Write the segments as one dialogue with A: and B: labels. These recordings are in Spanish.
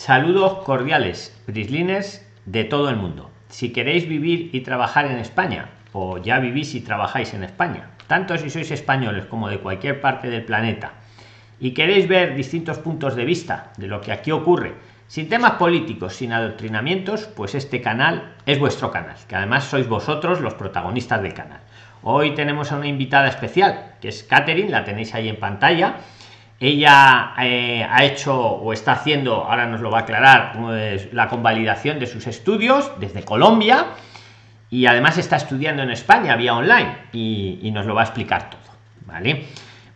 A: Saludos cordiales, Prisliners de todo el mundo. Si queréis vivir y trabajar en España, o ya vivís y trabajáis en España, tanto si sois españoles como de cualquier parte del planeta, y queréis ver distintos puntos de vista de lo que aquí ocurre, sin temas políticos, sin adoctrinamientos, pues este canal es vuestro canal, que además sois vosotros los protagonistas del canal. Hoy tenemos a una invitada especial, que es Catherine, la tenéis ahí en pantalla. Ella eh, ha hecho o está haciendo, ahora nos lo va a aclarar, la convalidación de sus estudios desde Colombia y además está estudiando en España vía online y, nos lo va a explicar todo. ¿Vale?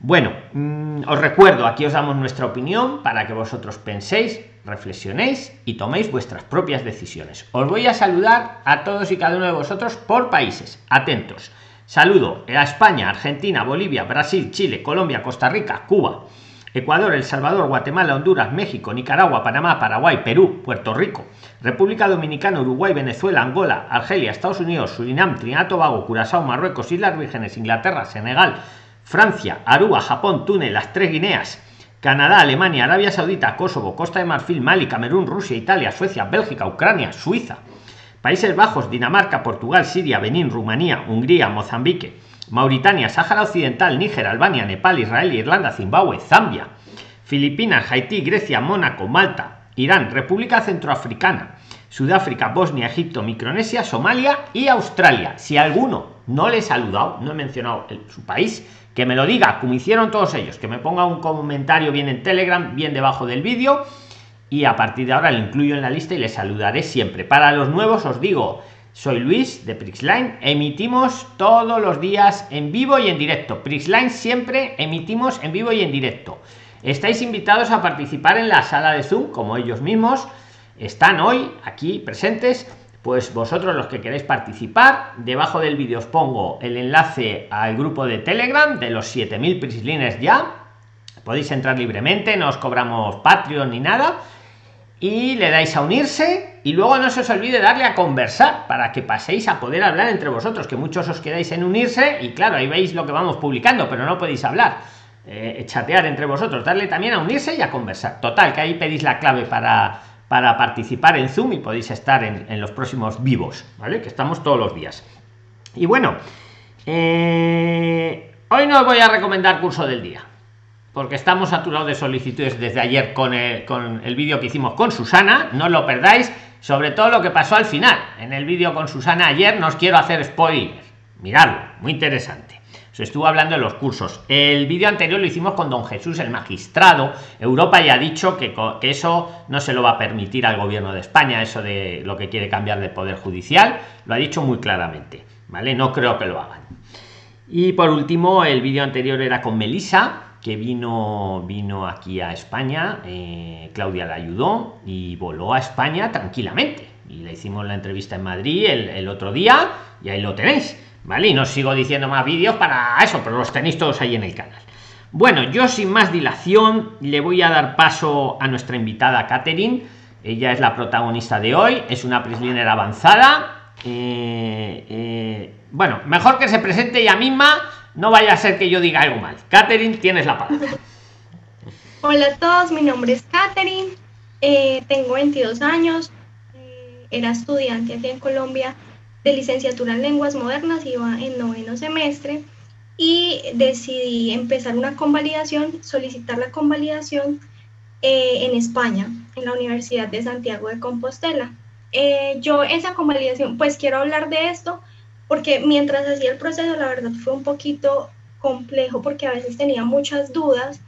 A: Bueno, mm, os recuerdo, aquí os damos nuestra opinión para que vosotros penséis reflexionéis y toméis vuestras propias decisiones. Os voy a saludar a todos y cada uno de vosotros por países. Atentos. Saludo a España, Argentina, Bolivia, Brasil, Chile, Colombia, Costa Rica, Cuba, Ecuador, El Salvador, Guatemala, Honduras, México, Nicaragua, Panamá, Paraguay, Perú, Puerto Rico, República Dominicana, Uruguay, Venezuela, Angola, Argelia, Estados Unidos, Surinam, Trinidad Tobago, Curazao, Marruecos, Islas Vírgenes, Inglaterra, Senegal, Francia, Aruba, Japón, Túnez, las tres Guineas, Canadá, Alemania, Arabia Saudita, Kosovo, Costa de Marfil, Mali, Camerún, Rusia, Italia, Suecia, Bélgica, Ucrania, Suiza, Países Bajos, Dinamarca, Portugal, Siria, Benín, Rumanía, Hungría, Mozambique, Mauritania, Sáhara Occidental, Níger, Albania, Nepal, Israel, Irlanda, Zimbabue, Zambia, Filipinas, Haití, Grecia, Mónaco, Malta, Irán, República Centroafricana, Sudáfrica, Bosnia, Egipto, Micronesia, Somalia y Australia. Si alguno no le he saludado, no he mencionado su país, que me lo diga, como hicieron todos ellos, que me ponga un comentario bien en Telegram, bien debajo del vídeo, y a partir de ahora lo incluyo en la lista y le saludaré siempre. Para los nuevos os digo, soy Luis de Prixline, emitimos todos los días en vivo y en directo. Prixline siempre emitimos en vivo y en directo. Estáis invitados a participar en la sala de Zoom, como ellos mismos están hoy aquí presentes pues vosotros los que queréis participar debajo del vídeo os pongo el enlace al grupo de telegram de los 7000 prislines ya podéis entrar libremente no os cobramos patreon ni nada y le dais a unirse y luego no se os olvide darle a conversar para que paséis a poder hablar entre vosotros que muchos os quedáis en unirse y claro ahí veis lo que vamos publicando pero no podéis hablar eh, chatear entre vosotros darle también a unirse y a conversar total que ahí pedís la clave para para participar en Zoom y podéis estar en, los próximos vivos, ¿vale? Que estamos todos los días. Y bueno, eh, hoy no os voy a recomendar curso del día, porque estamos saturados de solicitudes desde ayer con el, con el vídeo que hicimos con Susana, no lo perdáis, sobre todo lo que pasó al final. En el vídeo con Susana ayer no os quiero hacer spoiler, miradlo, muy interesante se estuvo hablando de los cursos. El vídeo anterior lo hicimos con don Jesús, el magistrado. Europa ya ha dicho que, que, eso no se lo va a permitir al gobierno de España, eso de lo que quiere cambiar de poder judicial. Lo ha dicho muy claramente. ¿Vale? No creo que lo hagan. Y por último, el vídeo anterior era con Melisa, que vino, vino aquí a España. Eh, Claudia la ayudó y voló a España tranquilamente. Y le hicimos la entrevista en Madrid el, otro día y ahí lo tenéis ¿vale? Y no sigo diciendo más vídeos para eso, pero los tenéis todos ahí en el canal. Bueno, yo sin más dilación le voy a dar paso a nuestra invitada Catherine. Ella es la protagonista de hoy, es una prisliner avanzada. Eh, eh, bueno, mejor que se presente ella misma, no vaya a ser que yo diga algo mal. Catherine, tienes la palabra.
B: Hola a todos, mi nombre es Catherine, eh, tengo 22 años, era estudiante aquí en Colombia de licenciatura en lenguas modernas, iba en noveno semestre y decidí empezar una convalidación, solicitar la convalidación eh, en España, en la Universidad de Santiago de Compostela. Eh, yo esa convalidación, pues quiero hablar de esto porque mientras hacía el proceso, la verdad fue un poquito complejo porque a veces tenía muchas dudas,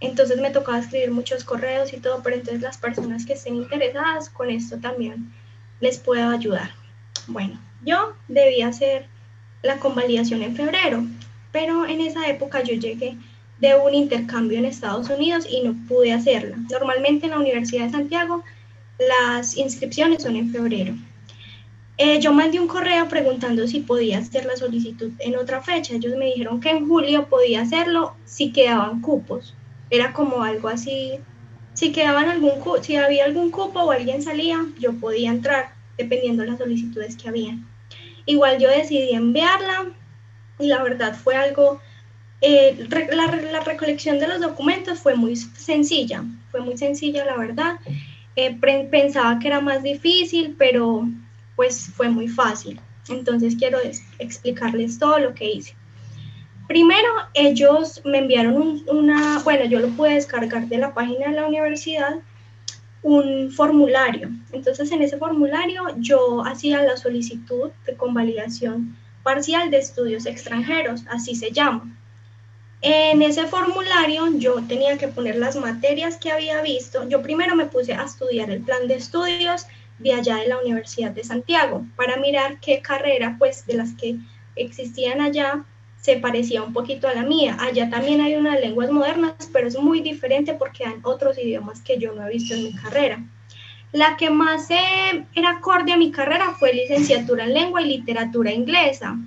B: entonces me tocaba escribir muchos correos y todo, pero entonces las personas que estén interesadas con esto también les puedo ayudar. Bueno, yo debía hacer la convalidación en febrero, pero en esa época yo llegué de un intercambio en Estados Unidos y no pude hacerla. Normalmente en la Universidad de Santiago las inscripciones son en febrero. Eh, yo mandé un correo preguntando si podía hacer la solicitud en otra fecha. Ellos me dijeron que en julio podía hacerlo si quedaban cupos. Era como algo así. Si quedaban algún si había algún cupo o alguien salía, yo podía entrar dependiendo de las solicitudes que habían. Igual yo decidí enviarla y la verdad fue algo, eh, la, recolección de los documentos fue muy sencilla, fue muy sencilla la verdad. eh, pensaba que era más difícil, pero pues fue muy fácil. Entonces quiero explicarles todo lo que hice. Primero, ellos me enviaron una, bueno, yo lo pude descargar de la página de la universidad, un formulario. Entonces, en ese formulario yo hacía la solicitud de convalidación parcial de estudios extranjeros, así se llama. En ese formulario yo tenía que poner las materias que había visto. Yo primero me puse a estudiar el plan de estudios de allá de la Universidad de Santiago para mirar qué carrera, pues, de las que existían allá se parecía un poquito a la mía. Allá también hay unas lenguas modernas, pero es muy diferente porque hay otros idiomas que yo no he visto en mi carrera. La que más era acorde a mi carrera fue licenciatura en lengua y literatura inglesa.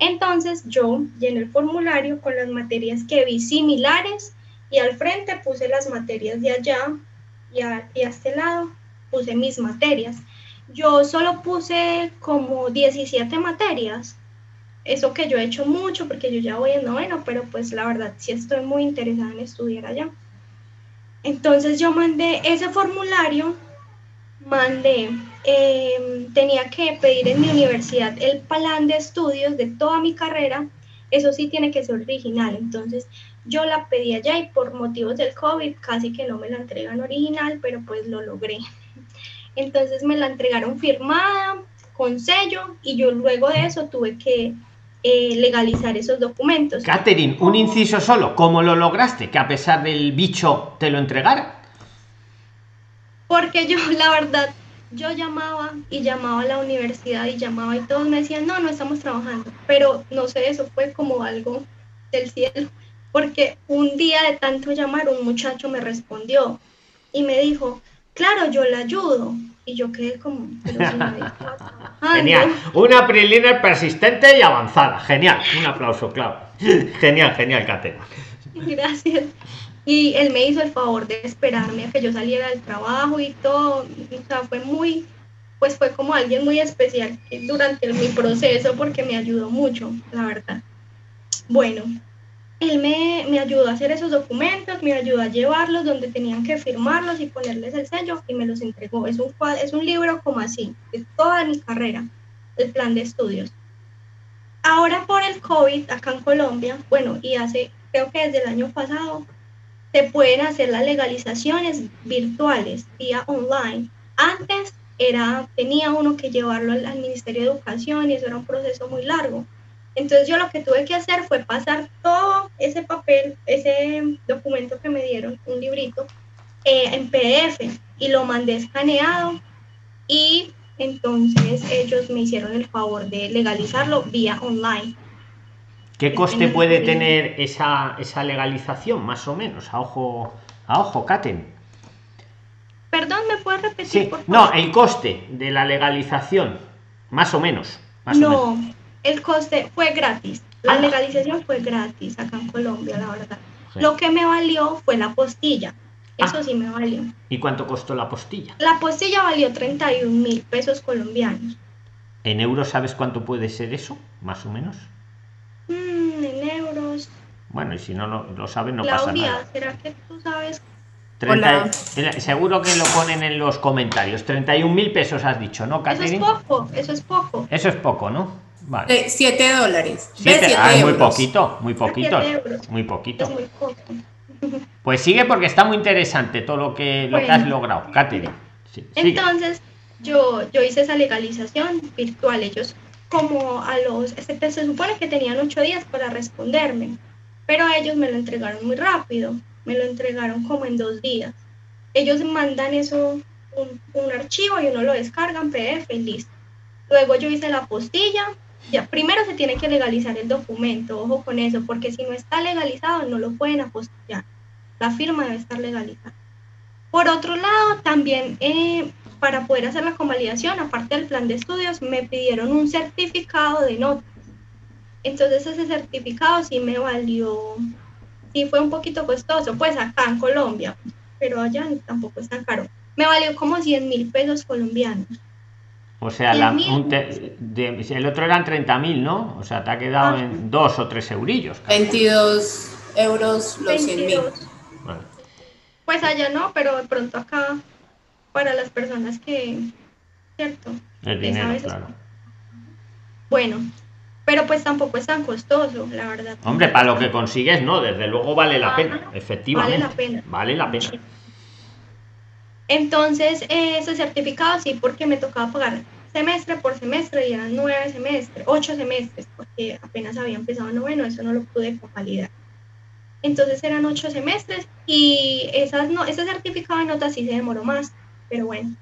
B: Entonces yo llené el formulario con las materias que vi similares y al frente puse las materias de allá y a, este lado puse mis materias. Yo solo puse como 17 materias eso que yo he hecho mucho porque yo ya voy en noveno, pero pues la verdad sí estoy muy interesada en estudiar allá. Entonces yo mandé ese formulario, mandé, em, tenía que pedir en mi universidad el plan de estudios de toda mi carrera, eso sí tiene que ser original, entonces yo la pedí allá y por motivos del COVID casi que no me la entregan original, pero pues lo logré. Entonces me la entregaron firmada, con sello, y yo luego de eso tuve que eh, legalizar esos documentos.
A: Catherine, un inciso solo, ¿cómo lo lograste? Que a pesar del bicho te lo entregara.
B: Porque yo, la verdad, yo llamaba y llamaba a la universidad y llamaba y todos me decían, no, no estamos trabajando. Pero no sé, eso fue como algo del cielo. Porque un día de tanto llamar, un muchacho me respondió y me dijo, claro, yo le ayudo. Y yo quedé como,
A: Genial. Una preliner persistente y avanzada. Genial. Un aplauso, claro. Genial, genial, Kate.
B: Gracias. Y él me hizo el favor de esperarme a que yo saliera del trabajo y todo. O sea, fue muy, pues fue como alguien muy especial durante mi proceso porque me ayudó mucho, la verdad. Bueno, él me, me, ayudó a hacer esos documentos, me ayudó a llevarlos donde tenían que firmarlos y ponerles el sello y me los entregó. Es un, es un libro como así, es toda mi carrera, el plan de estudios. Ahora por el COVID acá en Colombia, bueno, y hace, creo que desde el año pasado, se pueden hacer las legalizaciones virtuales vía online. Antes era, tenía uno que llevarlo al, Ministerio de Educación y eso era un proceso muy largo entonces yo lo que tuve que hacer fue pasar todo ese papel, ese documento que me dieron, un librito, eh, en PDF y lo mandé escaneado y entonces ellos me hicieron el favor de legalizarlo vía online.
A: ¿Qué coste puede tener esa, esa legalización, más o menos? A ojo, a ojo, Katen.
B: Perdón, ¿me puedes repetir?
A: Sí. No, el coste de la legalización, más o menos. Más
B: no,
A: o menos
B: el coste fue gratis. La ah. legalización fue gratis acá en Colombia, la verdad. Lo que me valió fue la postilla. Eso ah. sí me valió.
A: ¿Y cuánto costó la postilla?
B: La postilla valió 31 mil pesos colombianos.
A: ¿En euros sabes cuánto puede ser eso? Más o menos. Bueno, y si no lo, sabes, no pasa nada.
B: ¿será que tú sabes?
A: seguro que lo ponen en los comentarios. 31 mil pesos has dicho, ¿no,
B: Catherine? Eso es poco, eso es poco.
A: Eso es poco, ¿no?
C: Vale. 7 dólares.
A: Ah, muy poquito, muy poquito. Muy poquito. Pues sigue porque está muy interesante todo lo que, lo que has logrado, Katherine.
B: Entonces, yo, yo hice esa legalización virtual. Ellos, como a los. Se, se supone que tenían ocho días para responderme, pero ellos me lo entregaron muy rápido. Me lo entregaron como en dos días. Ellos mandan eso, un, archivo y uno lo descarga en PDF listo. Luego yo hice la postilla, ya, primero se tiene que legalizar el documento, ojo con eso, porque si no está legalizado no lo pueden apostillar. La firma debe estar legalizada. Por otro lado, también eh, para poder hacer la convalidación, aparte del plan de estudios, me pidieron un certificado de notas. Entonces ese certificado sí me valió, sí fue un poquito costoso, pues acá en Colombia, pero allá tampoco es tan caro. Me valió como 100 mil pesos colombianos.
A: O sea, la, el otro eran 30.000, ¿no? O sea, te ha quedado ah. en dos o tres eurillos.
C: 22 euros los 100.000.
B: Pues allá no, pero de pronto acá para las personas que, ¿cierto?
A: El
B: Les
A: dinero,
B: a veces-
A: claro.
B: Bueno, pero pues tampoco es tan costoso, la verdad.
A: Hombre, para lo que consigues, no, desde luego vale la pena, efectivamente.
B: Vale la pena.
A: Vale la pena.
B: Entonces, eh, ese certificado sí, porque me tocaba pagar semestre por semestre y eran nueve semestres, ocho semestres, porque apenas había empezado noveno, eso no lo pude convalidar. Entonces eran ocho semestres y esas no, ese certificado de notas sí se demoró más, pero bueno,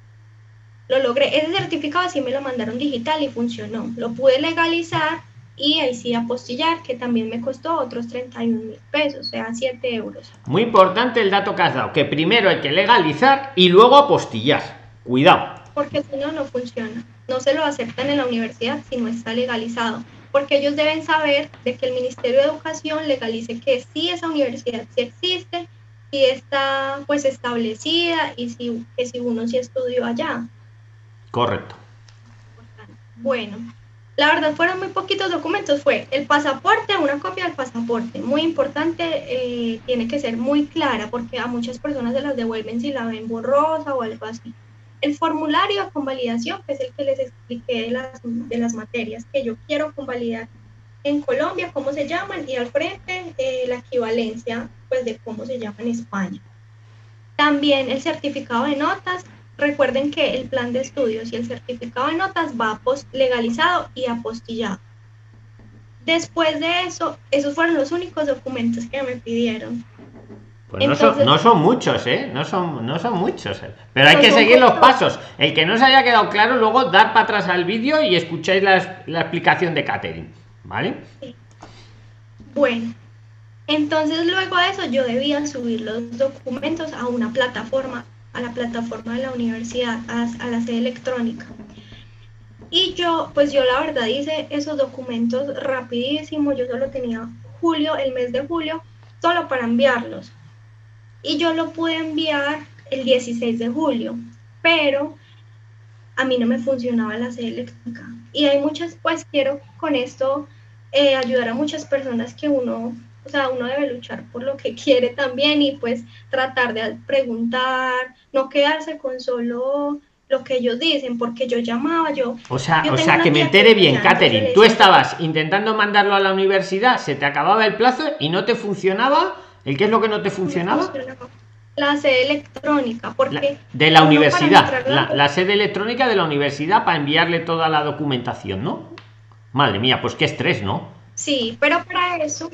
B: lo logré. Ese certificado sí me lo mandaron digital y funcionó. Lo pude legalizar y ahí sí apostillar, que también me costó otros 31 mil pesos, o sea, 7 euros.
A: Muy importante el dato que has dado, que primero hay que legalizar y luego apostillar. Cuidado.
B: porque si no, no funciona. No se lo aceptan en la universidad si no está legalizado, porque ellos deben saber de que el Ministerio de Educación legalice que sí esa universidad sí existe, si está pues establecida y si, que si uno sí estudió allá.
A: Correcto.
B: Bueno, la verdad fueron muy poquitos documentos. Fue el pasaporte, una copia del pasaporte. Muy importante, eh, tiene que ser muy clara porque a muchas personas se las devuelven si la ven borrosa o algo así. El formulario de convalidación, que es el que les expliqué de las, de las materias que yo quiero convalidar en Colombia, cómo se llaman, y al frente eh, la equivalencia pues, de cómo se llama en España. También el certificado de notas. Recuerden que el plan de estudios y el certificado de notas va legalizado y apostillado. Después de eso, esos fueron los únicos documentos que me pidieron.
A: Pues no, son, no son muchos, ¿eh? No son, no son muchos. ¿eh? Pero hay
B: No
A: que seguir los pasos. El que no se haya quedado claro, luego dar para atrás al vídeo y escucháis la, la explicación de Catherine. ¿Vale?
B: Bueno, entonces luego de eso yo debía subir los documentos a una plataforma, a la plataforma de la universidad, a, la sede electrónica. Y yo, pues yo la verdad hice esos documentos rapidísimo, yo solo tenía julio, el mes de julio, solo para enviarlos. Y yo lo pude enviar el 16 de julio, pero a mí no me funcionaba la sede electrónica. Y hay muchas, pues quiero con esto eh, ayudar a muchas personas que uno, o sea, uno debe luchar por lo que quiere también y pues tratar de preguntar, no quedarse con solo lo que ellos dicen, porque yo llamaba, yo,
A: O sea,
B: Yo
A: o sea que me entere bien,
B: yo le
A: Tú estabas intentando mandarlo a la universidad, se te acababa el plazo y no te funcionaba. ¿El qué es lo que no te funcionaba?
B: la sede electrónica,
A: La-
B: porque
A: de la universidad, la,
B: la-
A: sede electrónica de la universidad para enviarle toda la documentación, ¿no? Madre mía, pues qué estrés, ¿no?
B: Sí, pero para eso,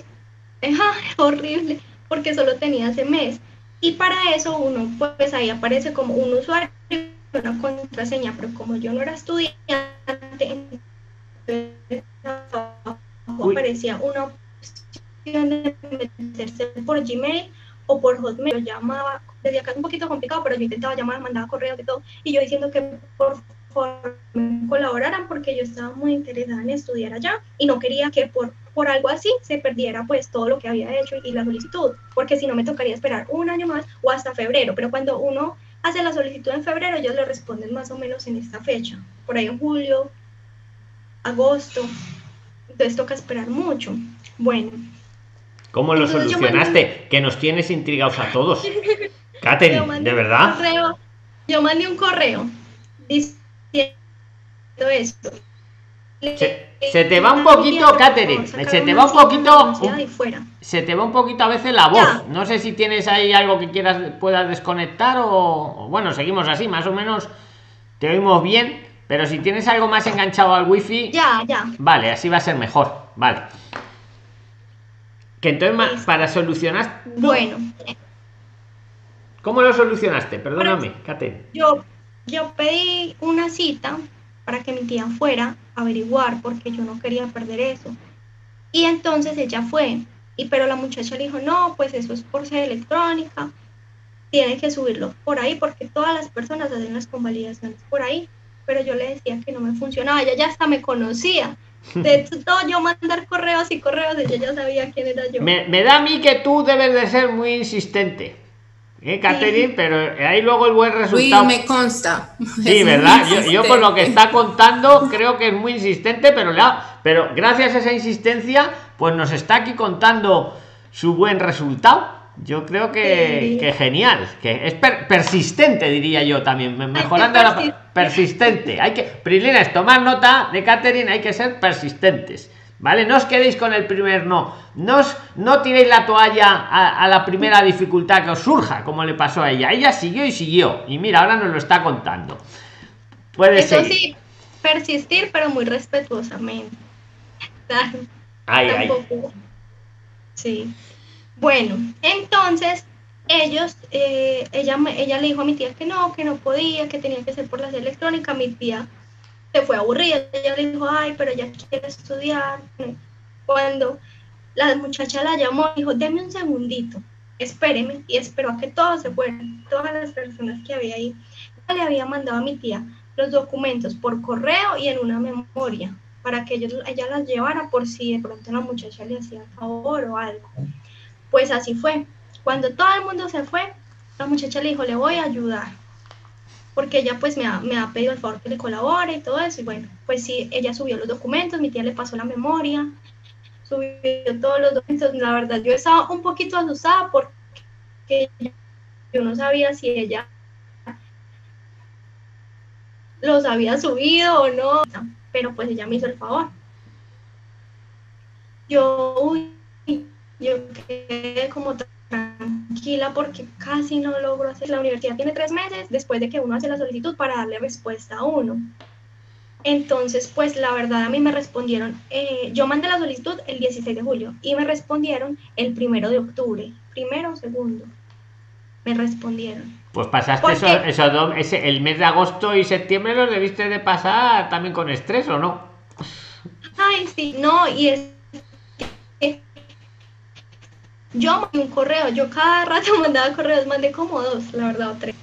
B: es horrible, porque solo tenía ese mes. Y para eso uno, pues ahí aparece como un usuario una contraseña, pero como yo no era estudiante, aparecía una opción de meterse por Gmail o por Hotmail. Yo llamaba, desde acá es un poquito complicado, pero yo intentaba llamar, mandaba correos y todo, y yo diciendo que por favor me colaboraran porque yo estaba muy interesada en estudiar allá y no quería que por, por algo así se perdiera pues todo lo que había hecho y la solicitud, porque si no me tocaría esperar un año más o hasta febrero, pero cuando uno hace la solicitud en febrero, ellos le responden más o menos en esta fecha, por ahí en julio, agosto, entonces toca esperar mucho. Bueno,
A: ¿Cómo lo solucionaste? Que nos tienes intrigados a todos.
B: mandé
A: ¿de verdad?
B: correo- yo mandé un correo diciendo esto.
A: Se- se te va un poquito, Catherine, se te va un poquito-. Se te va un poquito a veces la voz. No sé si tienes ahí algo que quieras puedas desconectar o, o bueno, seguimos así, más o menos te oímos bien, pero si tienes algo más enganchado al wifi,
B: Ya, ya.
A: vale, así va a ser mejor, vale. Que entonces para solucionar,
B: Bueno,
A: ¿cómo lo solucionaste? Perdóname, Catherine.
B: yo, yo pedí una cita para que mi tía fuera averiguar porque yo no quería perder eso. Y entonces ella fue, y pero la muchacha le dijo, no, pues eso es por sede electrónica, tiene que subirlo por ahí porque todas las personas hacen las convalidaciones por ahí. Pero yo le decía que no me funcionaba, ella ya hasta me conocía. De todo yo mandar correos y correos, ella ya sabía quién era yo.
A: Me, me da a mí que tú debes de ser muy insistente, ¿eh, Catherine? Pero ahí luego el buen resultado.
C: me consta.
A: Sí,
C: Es
A: ¿verdad? Yo, yo por lo que está contando creo que es muy insistente, pero, la, pero gracias a esa insistencia, pues nos está aquí contando su buen resultado. Yo creo que, que genial, que es persistente, diría yo también, mejorando la persistente. Hay que, Prilina, es tomar nota de Catherine, hay que ser persistentes. ¿Vale? No os quedéis con el primer no. No, os, no tiréis la toalla a, la primera dificultad que os surja, como le pasó a ella. Ella siguió y siguió. Y mira, ahora nos lo está contando.
B: Puede Eso sí, persistir, pero muy respetuosamente. Ay, Sí. Bueno, entonces ellos, eh, ella, ella le dijo a mi tía que no, que no podía, que tenía que ser por las electrónicas. Mi tía se fue aburrida. Ella le dijo, ay, pero ella quiere estudiar. Cuando la muchacha la llamó, dijo, deme un segundito, espéreme, y esperó a que todos se fueran, todas las personas que había ahí. Le había mandado a mi tía los documentos por correo y en una memoria para que ellos, ella las llevara por si de pronto la muchacha le hacía favor o algo. Pues así fue. Cuando todo el mundo se fue, la muchacha le dijo, le voy a ayudar porque ella pues me ha, me ha pedido el favor que le colabore y todo eso, y bueno, pues sí, ella subió los documentos, mi tía le pasó la memoria, subió todos los documentos, la verdad yo estaba un poquito asustada porque yo no sabía si ella los había subido o no, pero pues ella me hizo el favor. Yo, yo quedé como tranquila porque casi no logro hacer. La universidad tiene tres meses después de que uno hace la solicitud para darle respuesta a uno. Entonces, pues la verdad a mí me respondieron, eh, yo mandé la solicitud el 16 de julio y me respondieron el primero de octubre, primero o segundo. Me respondieron.
A: Pues pasaste eso, eso ese, el mes de agosto y septiembre los debiste de pasar también con estrés o no.
B: Ay, sí, no, y es yo mandé un correo, yo cada rato mandaba correos, mandé como dos, la verdad, o tres.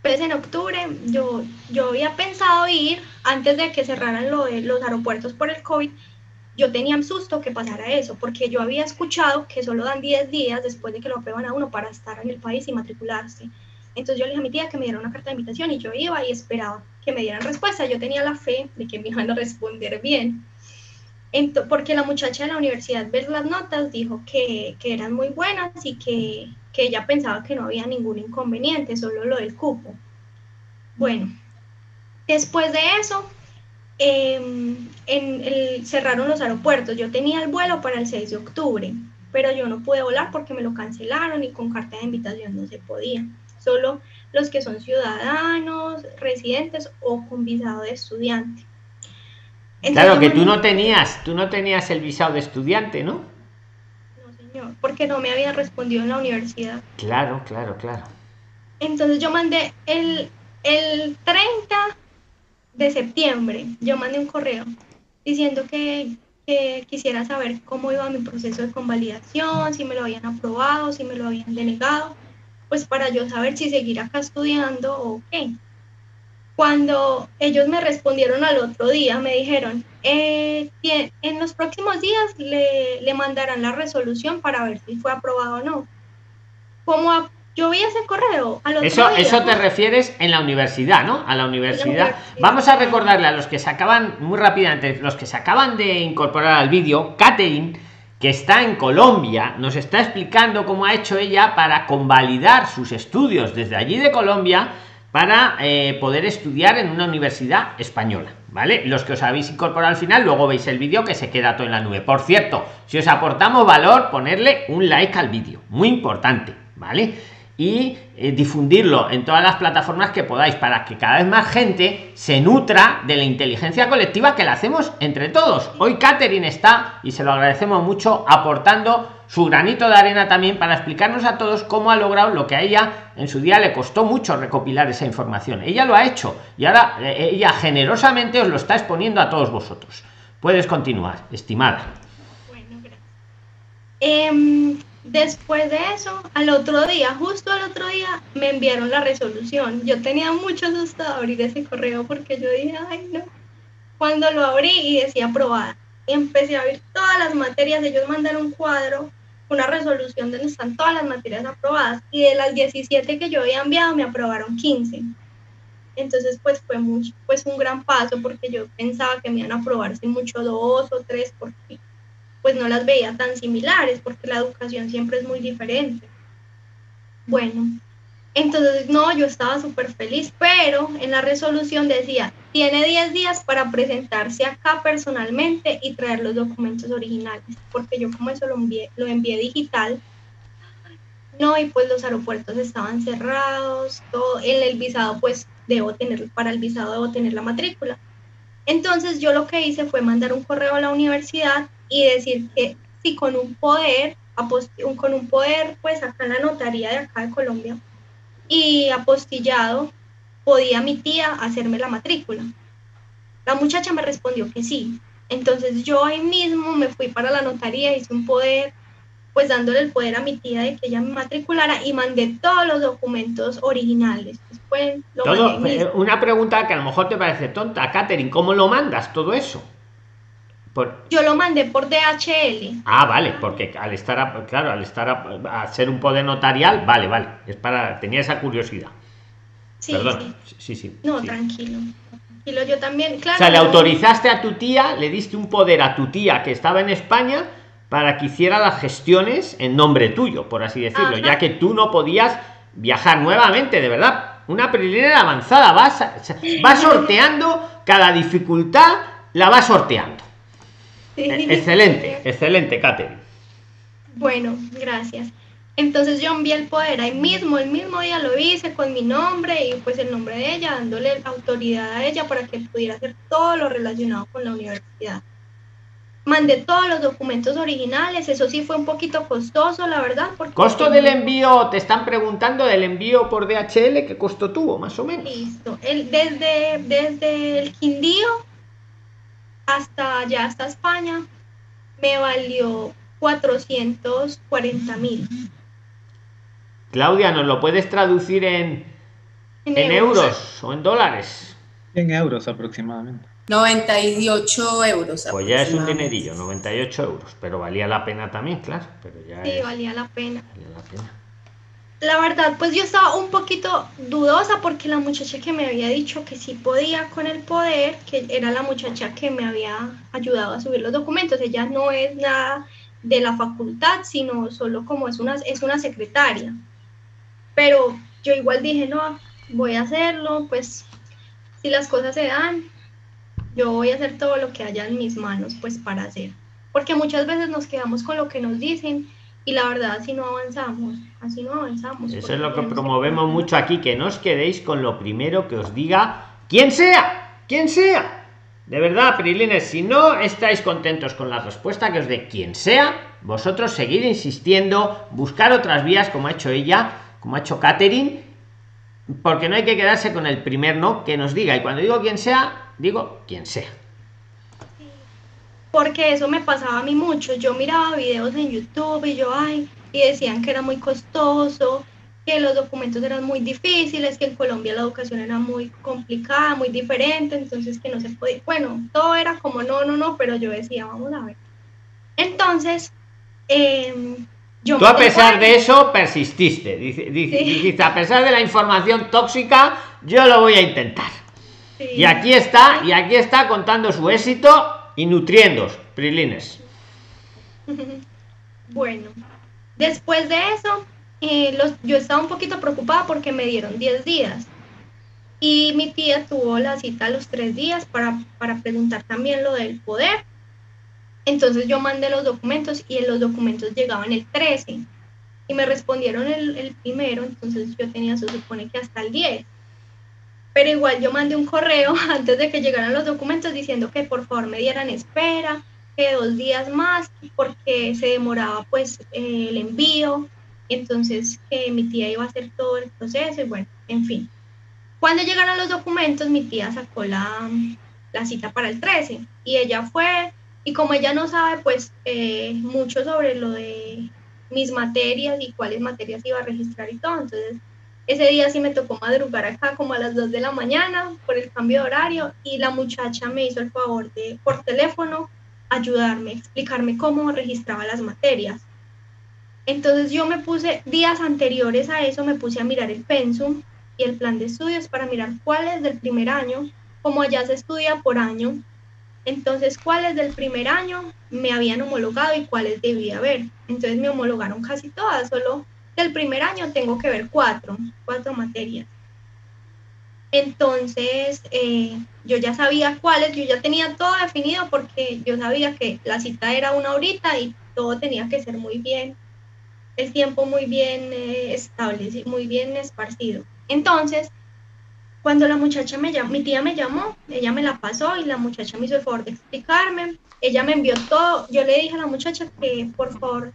B: Pues en octubre yo, yo había pensado ir, antes de que cerraran lo los aeropuertos por el COVID, yo tenía un susto que pasara eso, porque yo había escuchado que solo dan 10 días después de que lo aprueban a uno para estar en el país y matricularse. Entonces yo le dije a mi tía que me diera una carta de invitación y yo iba y esperaba que me dieran respuesta. Yo tenía la fe de que me iban a responder bien porque la muchacha de la universidad ver las notas dijo que, eran muy buenas y que, que, ella pensaba que no había ningún inconveniente, solo lo del cupo. Bueno, después de eso, em, en el, cerraron los aeropuertos. Yo tenía el vuelo para el 6 de octubre, pero yo no pude volar porque me lo cancelaron y con carta de invitación no se podía. Solo los que son ciudadanos, residentes o con visado de estudiante
A: claro que tú no tenías, tú no tenías el visado de estudiante, ¿no?
B: No, señor, porque no me había respondido en la universidad.
A: Claro, claro, claro.
B: Entonces yo mandé el, el 30 de septiembre, yo mandé un correo diciendo que, que quisiera saber cómo iba mi proceso de convalidación, si me lo habían aprobado, si me lo habían denegado, pues para yo saber si seguir acá estudiando o qué. Cuando ellos me respondieron al otro día, me dijeron, eh, en los próximos días le, le, mandarán la resolución para ver si fue aprobado o no. Como yo vi ese correo.
A: eso, eso te refieres en la universidad, ¿no? A la universidad. Vamos a recordarle a los que se acaban, muy rápidamente, los que se acaban de incorporar al vídeo, Catherine, que está en Colombia, nos está explicando cómo ha hecho ella para convalidar sus estudios desde allí de Colombia para eh, poder estudiar en una universidad española. ¿Vale? Los que os habéis incorporado al final, luego veis el vídeo que se queda todo en la nube. Por cierto, si os aportamos valor, ponerle un like al vídeo. Muy importante, ¿vale? Y eh, difundirlo en todas las plataformas que podáis para que cada vez más gente se nutra de la inteligencia colectiva que la hacemos entre todos. Hoy Catherine está, y se lo agradecemos mucho, aportando su granito de arena también para explicarnos a todos cómo ha logrado lo que a ella en su día le costó mucho recopilar esa información. Ella lo ha hecho y ahora eh, ella generosamente os lo está exponiendo a todos vosotros. Puedes continuar, estimada. Bueno, gracias.
B: Em, después de eso, al otro día, justo al otro día, me enviaron la resolución. Yo tenía mucho susto de abrir ese correo porque yo dije, ay, no. Cuando lo abrí y decía aprobada, empecé a ver todas las materias, ellos mandaron un cuadro una resolución donde están todas las materias aprobadas y de las 17 que yo había enviado me aprobaron 15. Entonces, pues fue mucho, pues un gran paso porque yo pensaba que me iban a aprobarse mucho dos o tres porque pues no las veía tan similares porque la educación siempre es muy diferente. Bueno, entonces no, yo estaba súper feliz, pero en la resolución decía, tiene 10 días para presentarse acá personalmente y traer los documentos originales, porque yo como eso lo envié, lo envié digital, no, y pues los aeropuertos estaban cerrados, todo, en el visado pues debo tener, para el visado debo tener la matrícula. Entonces yo lo que hice fue mandar un correo a la universidad y decir que si con un poder, con un poder pues acá en la notaría de acá de Colombia y apostillado, podía mi tía hacerme la matrícula. La muchacha me respondió que sí. Entonces yo ahí mismo me fui para la notaría, hice un poder, pues dándole el poder a mi tía de que ella me matriculara y mandé todos los documentos originales. Después lo
A: todo, eh, una pregunta que a lo mejor te parece tonta, Katherine, ¿cómo lo mandas todo eso?
B: Yo lo mandé por DHL.
A: Ah, vale, porque al estar, claro, al estar a, ser un poder notarial, vale, vale, es para, tenía esa curiosidad.
B: Sí, sí, sí. No, tranquilo. Tranquilo, yo también, claro.
A: O sea, le autorizaste a tu tía, le diste un poder a tu tía que estaba en España para que hiciera las gestiones en nombre tuyo, por así decirlo, ya que tú no podías viajar nuevamente, de verdad. Una preliminar avanzada, vas, va sorteando cada dificultad, la va sorteando. Eh, excelente, excelente, Katherine.
B: Bueno, gracias. Entonces yo envié el poder ahí mismo, el mismo día lo hice con mi nombre y pues el nombre de ella, dándole autoridad a ella para que pudiera hacer todo lo relacionado con la universidad mandé todos los documentos originales, eso sí fue un poquito costoso, la verdad.
A: Porque ¿Costo del envío? Te están preguntando del envío por DHL, ¿qué costo tuvo más o menos?
B: Listo, el, desde, desde el Quindío hasta allá, hasta España, me valió 440 mil.
A: Claudia, ¿nos lo puedes traducir en, en, euros o en dólares?
D: En euros aproximadamente.
C: 98 euros.
A: Pues ya es un dinerillo, 98 euros, pero valía la pena también, claro. Pero ya
B: sí, valía la pena. la verdad, pues yo estaba un poquito dudosa porque la muchacha que me había dicho que sí podía con el poder, que era la muchacha que me había ayudado a subir los documentos, ella no es nada de la facultad, sino solo como es una, es una secretaria. Pero yo igual dije, no, voy a hacerlo, pues si las cosas se dan, yo voy a hacer todo lo que haya en mis manos pues para hacer. Porque muchas veces nos quedamos con lo que nos dicen y la verdad así no avanzamos, así no avanzamos.
A: Eso es lo que promovemos mucho aquí, que no os quedéis con lo primero que os diga quien sea, quien sea. De verdad, Prilines, si no estáis contentos con la respuesta que os dé quien sea, vosotros seguid insistiendo, buscar otras vías como ha hecho ella, como ha hecho Katherine, porque no hay que quedarse con el primer no que nos diga. Y cuando digo quien sea, digo quien sea.
B: Porque eso me pasaba a mí mucho. Yo miraba videos en YouTube y yo, ay, y decían que era muy costoso, que los documentos eran muy difíciles, que en Colombia la educación era muy complicada, muy diferente, entonces que no se podía. Bueno, todo era como no, no, no, pero yo decía, vamos a ver. Entonces, eh,
A: yo Tú a pesar de eso persististe. Dijiste, a pesar de la información tóxica, yo lo voy a intentar. Y aquí está, y aquí está contando su éxito y nutriendo, Prilines.
B: Bueno, después de eso, eh, yo estaba un poquito preocupada porque me dieron 10 días. Y mi tía tuvo la cita a los 3 días para, para preguntar también lo del poder. Entonces yo mandé los documentos y los documentos llegaban el 13 y me respondieron el, el primero, entonces yo tenía, se supone que hasta el 10 pero igual yo mandé un correo antes de que llegaran los documentos diciendo que por favor me dieran espera, que dos días más, porque se demoraba pues el envío, entonces que mi tía iba a hacer todo el proceso y bueno, en fin. Cuando llegaron los documentos, mi tía sacó la, la cita para el 13 y ella fue, y como ella no sabe pues eh, mucho sobre lo de mis materias y cuáles materias iba a registrar y todo, entonces ese día sí me tocó madrugar acá como a las 2 de la mañana por el cambio de horario y la muchacha me hizo el favor de por teléfono ayudarme, explicarme cómo registraba las materias. Entonces yo me puse días anteriores a eso, me puse a mirar el pensum y el plan de estudios para mirar cuáles del primer año, como allá se estudia por año, entonces cuáles del primer año me habían homologado y cuáles debía haber. Entonces me homologaron casi todas, solo del primer año tengo que ver cuatro, cuatro materias. Entonces, eh, yo ya sabía cuáles, yo ya tenía todo definido porque yo sabía que la cita era una horita y todo tenía que ser muy bien, el tiempo muy bien eh, establecido, muy bien esparcido. Entonces, cuando la muchacha me llamó, mi tía me llamó, ella me la pasó y la muchacha me hizo el favor de explicarme, ella me envió todo, yo le dije a la muchacha que por favor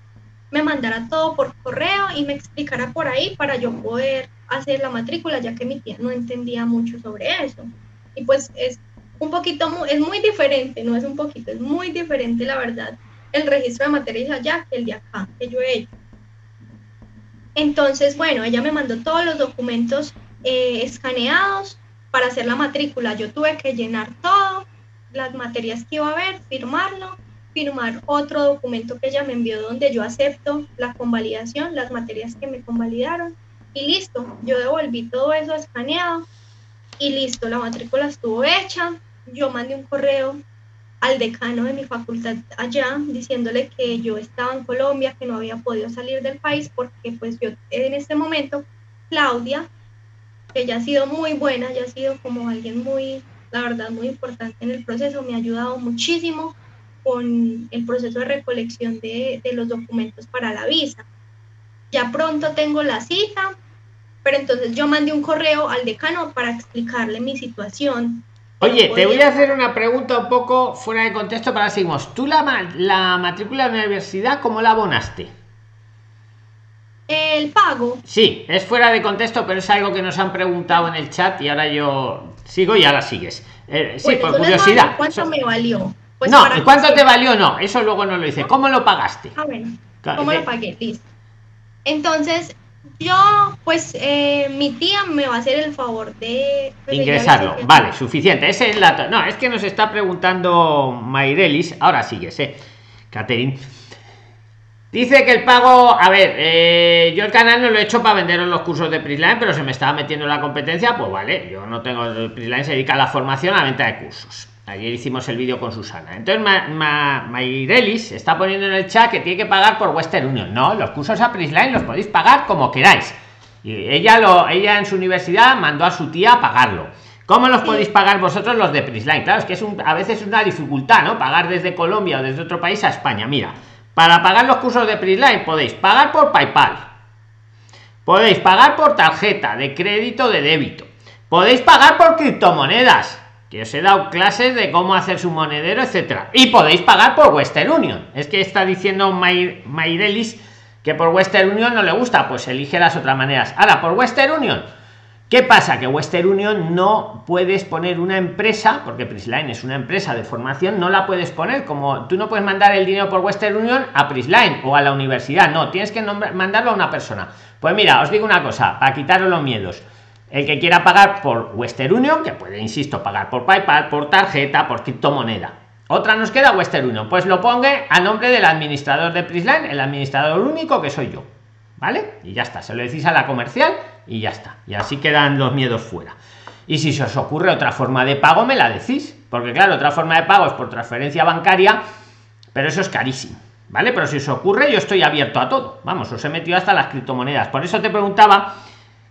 B: me mandara todo por correo y me explicara por ahí para yo poder hacer la matrícula, ya que mi tía no entendía mucho sobre eso. Y pues es un poquito, es muy diferente, no es un poquito, es muy diferente la verdad, el registro de materias allá que el de acá, que yo he hecho. Entonces, bueno, ella me mandó todos los documentos eh, escaneados para hacer la matrícula. Yo tuve que llenar todo, las materias que iba a ver, firmarlo firmar otro documento que ella me envió donde yo acepto la convalidación, las materias que me convalidaron y listo, yo devolví todo eso escaneado y listo, la matrícula estuvo hecha, yo mandé un correo al decano de mi facultad allá diciéndole que yo estaba en Colombia, que no había podido salir del país porque pues yo en este momento, Claudia, que ya ha sido muy buena, ya ha sido como alguien muy, la verdad, muy importante en el proceso, me ha ayudado muchísimo con el proceso de recolección de, los documentos para la visa. Ya pronto tengo la cita, pero entonces yo mandé un correo al decano para explicarle mi situación.
A: Oye, te voy a hacer una pregunta un poco fuera de contexto para seguimos. ¿Tú la, la matrícula de la universidad cómo la abonaste?
B: El pago.
A: Sí, es fuera de contexto, pero es algo que nos han preguntado en el chat y ahora yo sigo y ahora sigues. Eh, sí, por curiosidad.
B: ¿Cuánto me valió?
A: Pues no, ¿y cuánto te valió? No, eso luego no lo hice. ¿Cómo lo pagaste?
B: Ah, bueno. ¿Cómo lo pagué? Listo. Entonces, yo, pues, eh, mi tía me va a hacer el favor de...
A: Pues, Ingresarlo. Vale, suficiente. Ese es el dato. No, es que nos está preguntando Mairelis. Ahora ¿eh? Catherine. Dice que el pago, a ver, eh, yo el canal no lo he hecho para venderos los cursos de Prisline, pero se me estaba metiendo en la competencia, pues vale, yo no tengo, Prisline se dedica a la formación, a la venta de cursos. Ayer hicimos el vídeo con Susana. Entonces, Ma, está poniendo en el chat que tiene que pagar por Western Union. No, los cursos a Prisline los podéis pagar como queráis. Y ella, lo, ella en su universidad mandó a su tía a pagarlo. ¿Cómo los podéis pagar vosotros los de Prisline? Claro, es que es un, a veces es una dificultad, ¿no? Pagar desde Colombia o desde otro país a España. Mira, para pagar los cursos de Prisline podéis pagar por PayPal. Podéis pagar por tarjeta de crédito de débito. Podéis pagar por criptomonedas que os he dado clases de cómo hacer su monedero, etcétera. Y podéis pagar por Western Union. Es que está diciendo Mairelis que por Western Union no le gusta, pues elige las otras maneras. Ahora, por Western Union, ¿qué pasa? Que Western Union no puedes poner una empresa, porque Prisline es una empresa de formación, no la puedes poner como tú no puedes mandar el dinero por Western Union a Prisline o a la universidad, no, tienes que mandarlo a una persona. Pues mira, os digo una cosa, para quitaros los miedos el que quiera pagar por Western Union, que puede, insisto, pagar por PayPal, por tarjeta, por criptomoneda. Otra nos queda Western Union, pues lo ponga a nombre del administrador de Prisline, el administrador único que soy yo. ¿Vale? Y ya está, se lo decís a la comercial y ya está. Y así quedan los miedos fuera. Y si se os ocurre otra forma de pago, me la decís. Porque claro, otra forma de pago es por transferencia bancaria, pero eso es carísimo. ¿Vale? Pero si os ocurre, yo estoy abierto a todo. Vamos, os he metido hasta las criptomonedas. Por eso te preguntaba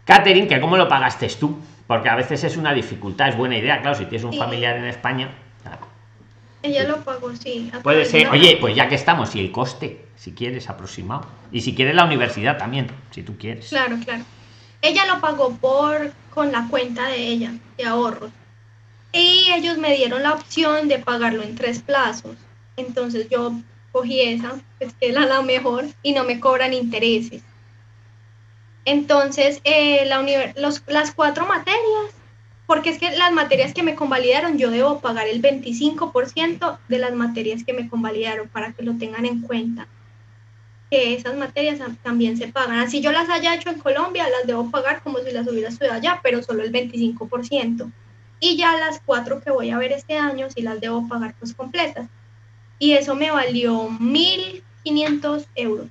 A: Catherine, que cómo lo pagaste tú, porque a veces es una dificultad, es buena idea, claro, si tienes un familiar en España.
B: Ella lo pagó, sí.
A: Puede ser, oye, pues ya que estamos, y el coste, si quieres, aproximado. Y si quieres la universidad también, si tú quieres.
B: Claro, claro. Ella lo pagó por con la cuenta de ella, de ahorros. Y ellos me dieron la opción de pagarlo en tres plazos. Entonces yo cogí esa, es que era la mejor, y no me cobran intereses. Entonces, eh, la las cuatro materias, porque es que las materias que me convalidaron, yo debo pagar el 25% de las materias que me convalidaron para que lo tengan en cuenta. Que esas materias también se pagan. Así yo las haya hecho en Colombia, las debo pagar como si las hubiera estudiado allá, pero solo el 25%. Y ya las cuatro que voy a ver este año, sí las debo pagar pues completas. Y eso me valió 1.500 euros.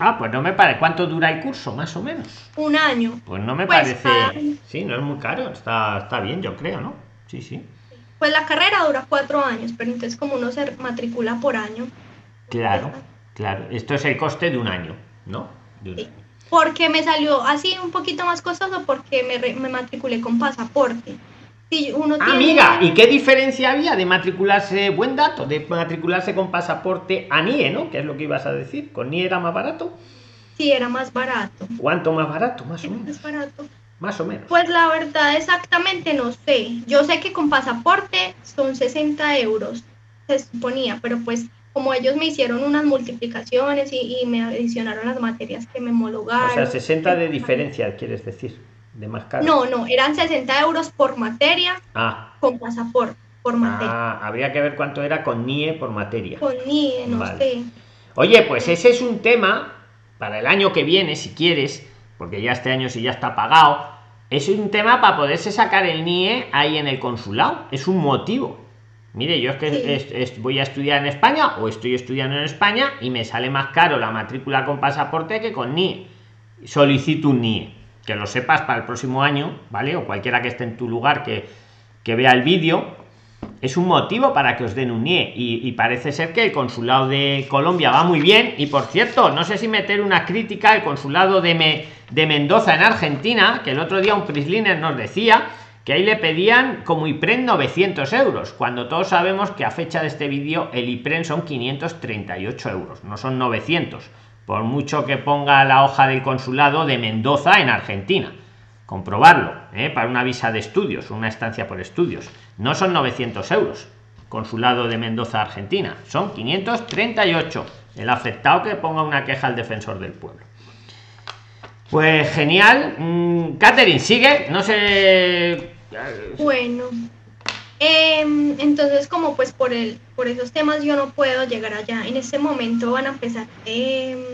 A: Ah, pues no me parece. ¿Cuánto dura el curso, más o menos?
B: Un año.
A: Pues no me pues, parece. Ah, sí, no es muy caro. Está, está bien, yo creo, ¿no? Sí, sí.
B: Pues la carrera dura cuatro años, pero entonces como uno se matricula por año.
A: Claro, claro. Esto es el coste de un año, ¿no?
B: porque me salió así un poquito más costoso porque me, re- me matriculé con pasaporte. Uno tiene-
A: Amiga, ¿y qué diferencia había de matricularse, buen dato, de matricularse con pasaporte a NIE, ¿no? Que es lo que ibas a decir. ¿Con NIE era más barato?
B: Sí, era más barato.
A: ¿Cuánto más barato? Más o menos.
B: más barato.
A: Más o menos.
B: Pues la verdad exactamente no sé. Yo sé que con pasaporte son 60 euros, se suponía, pero pues como ellos me hicieron unas multiplicaciones y, y me adicionaron las materias que me homologaron.
A: O sea, 60 de diferencia, quieres decir. De más caro.
B: No, no, eran 60 euros por materia
A: Ah,
B: con pasaporte, por materia.
A: ah, habría que ver cuánto era con NIE por materia.
B: Con NIE, no
A: Vale.
B: sé.
A: Oye, pues ese es un tema para el año que viene, si quieres, porque ya este año si ya está pagado, es un tema para poderse sacar el NIE ahí en el consulado. Es un motivo. Mire, yo es que
B: Sí.
A: es- es- voy a estudiar en España o estoy estudiando en España y me sale más caro la matrícula con pasaporte que con NIE. Solicito un NIE. Que lo sepas para el próximo año, ¿vale? O cualquiera que esté en tu lugar que, que vea el vídeo, es un motivo para que os den un NIE. Y, parece ser que el consulado de Colombia va muy bien. Y por cierto no sé si meter una crítica al consulado de, Me- de Mendoza en Argentina que el otro día un Prisliner nos decía que ahí le pedían como IPREN 900 euros cuando todos sabemos que a fecha de este vídeo el IPREN son 538 euros no son 900 por mucho que ponga la hoja del consulado de Mendoza en Argentina. Comprobarlo ¿eh? para una visa de estudios una estancia por estudios. No son 900 euros. Consulado de Mendoza Argentina. Son 538 el afectado que ponga una queja al defensor del pueblo. Pues genial. Mm, Catherine sigue no sé.
B: Bueno, em, entonces como pues por el por esos temas yo no puedo llegar allá. En este momento van a empezar em,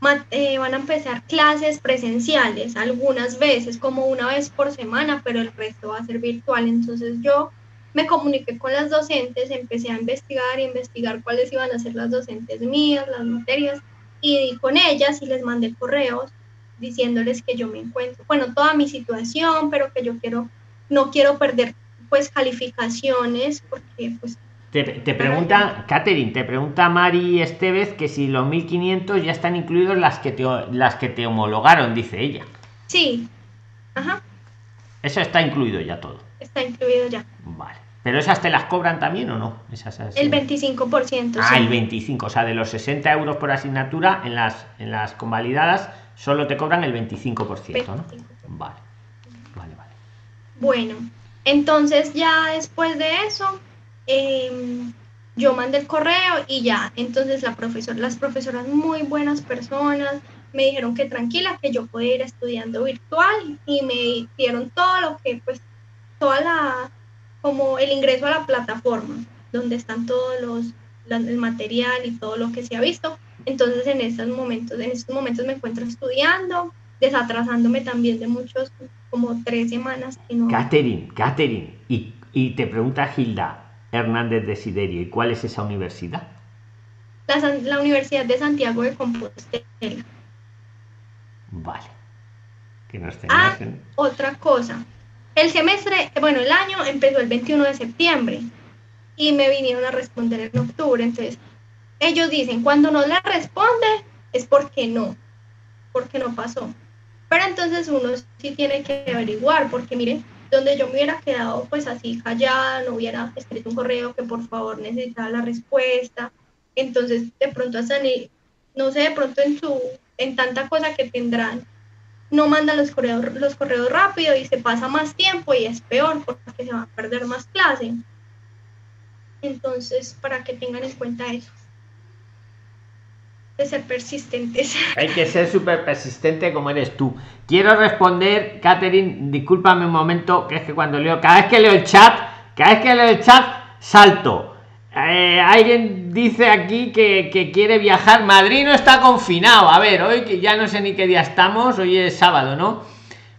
B: ma- eh, van a empezar clases presenciales algunas veces, como una vez por semana, pero el resto va a ser virtual. Entonces yo me comuniqué con las docentes, empecé a investigar y investigar cuáles iban a ser las docentes mías, las materias, y di con ellas y les mandé correos diciéndoles que yo me encuentro, bueno, toda mi situación, pero que yo quiero, no quiero perder pues calificaciones, porque pues
A: te, te pregunta Catherine te pregunta Mari Estevez que si los 1500 ya están incluidos las que te las que te homologaron dice ella
B: sí, ajá,
A: eso está incluido ya todo
B: está incluido ya.
A: vale pero esas te las cobran también o no esas así.
B: El 25%.
A: Ah,
B: sí.
A: el 25, o sea, de los 60 euros por asignatura, en las, en las convalidadas solo te cobran el 25%, ¿no?
B: 25%.
A: Vale, vale, vale.
B: Bueno, entonces ya después de eso, em, yo mandé el correo y ya, entonces la profesora, las profesoras muy buenas personas, me dijeron que tranquila, que yo podía ir estudiando virtual y me dieron todo lo que, pues, toda la, como el ingreso a la plataforma, donde están todos los, la- el material y todo lo que se ha visto. Entonces en estos momentos, en estos momentos me encuentro estudiando, desatrasándome también de muchos, como tres semanas que no.
A: Catherine, Catherine, y, y te pregunta Gilda Hernández de Siderio, ¿y cuál es esa universidad?
B: La, la Universidad de Santiago de Compostela.
A: Vale. Que nos
B: Ah,
A: en-
B: otra cosa. El semestre, bueno, el año empezó el 21 de septiembre y me vinieron a responder en octubre. Entonces, ellos dicen, cuando no le responde es porque no, porque no pasó. Pero entonces uno sí tiene que averiguar, porque miren, donde yo me hubiera quedado pues así callada, no hubiera escrito un correo que por favor necesitaba la respuesta. Entonces, de pronto hasta ni, no sé, de pronto en su, en tanta cosa que tendrán, no mandan los correos, los correos rápido y se pasa más tiempo y es peor porque se va a perder más clase. Entonces, para que tengan en cuenta eso. De ser persistentes.
A: Hay que ser súper persistente como eres tú. Quiero responder, Catherine, discúlpame un momento, que es que cuando leo, cada vez que leo el chat, cada vez que leo el chat, salto. Eh, alguien dice aquí que, que quiere viajar. Madrid no está confinado. A ver, hoy que ya no sé ni qué día estamos, hoy es sábado, ¿no?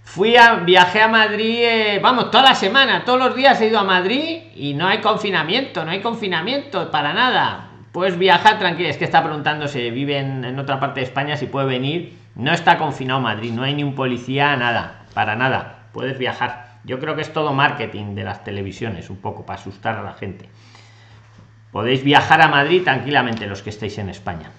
A: Fui a, viajé a Madrid, eh, vamos, toda la semana, todos los días he ido a Madrid y no hay confinamiento, no hay confinamiento para nada. Puedes viajar tranquilo, es que está preguntando si vive en, en otra parte de España, si puede venir. No está confinado Madrid, no hay ni un policía, nada, para nada. Puedes viajar. Yo creo que es todo marketing de las televisiones, un poco para asustar a la gente. Podéis viajar a Madrid tranquilamente los que estéis en España.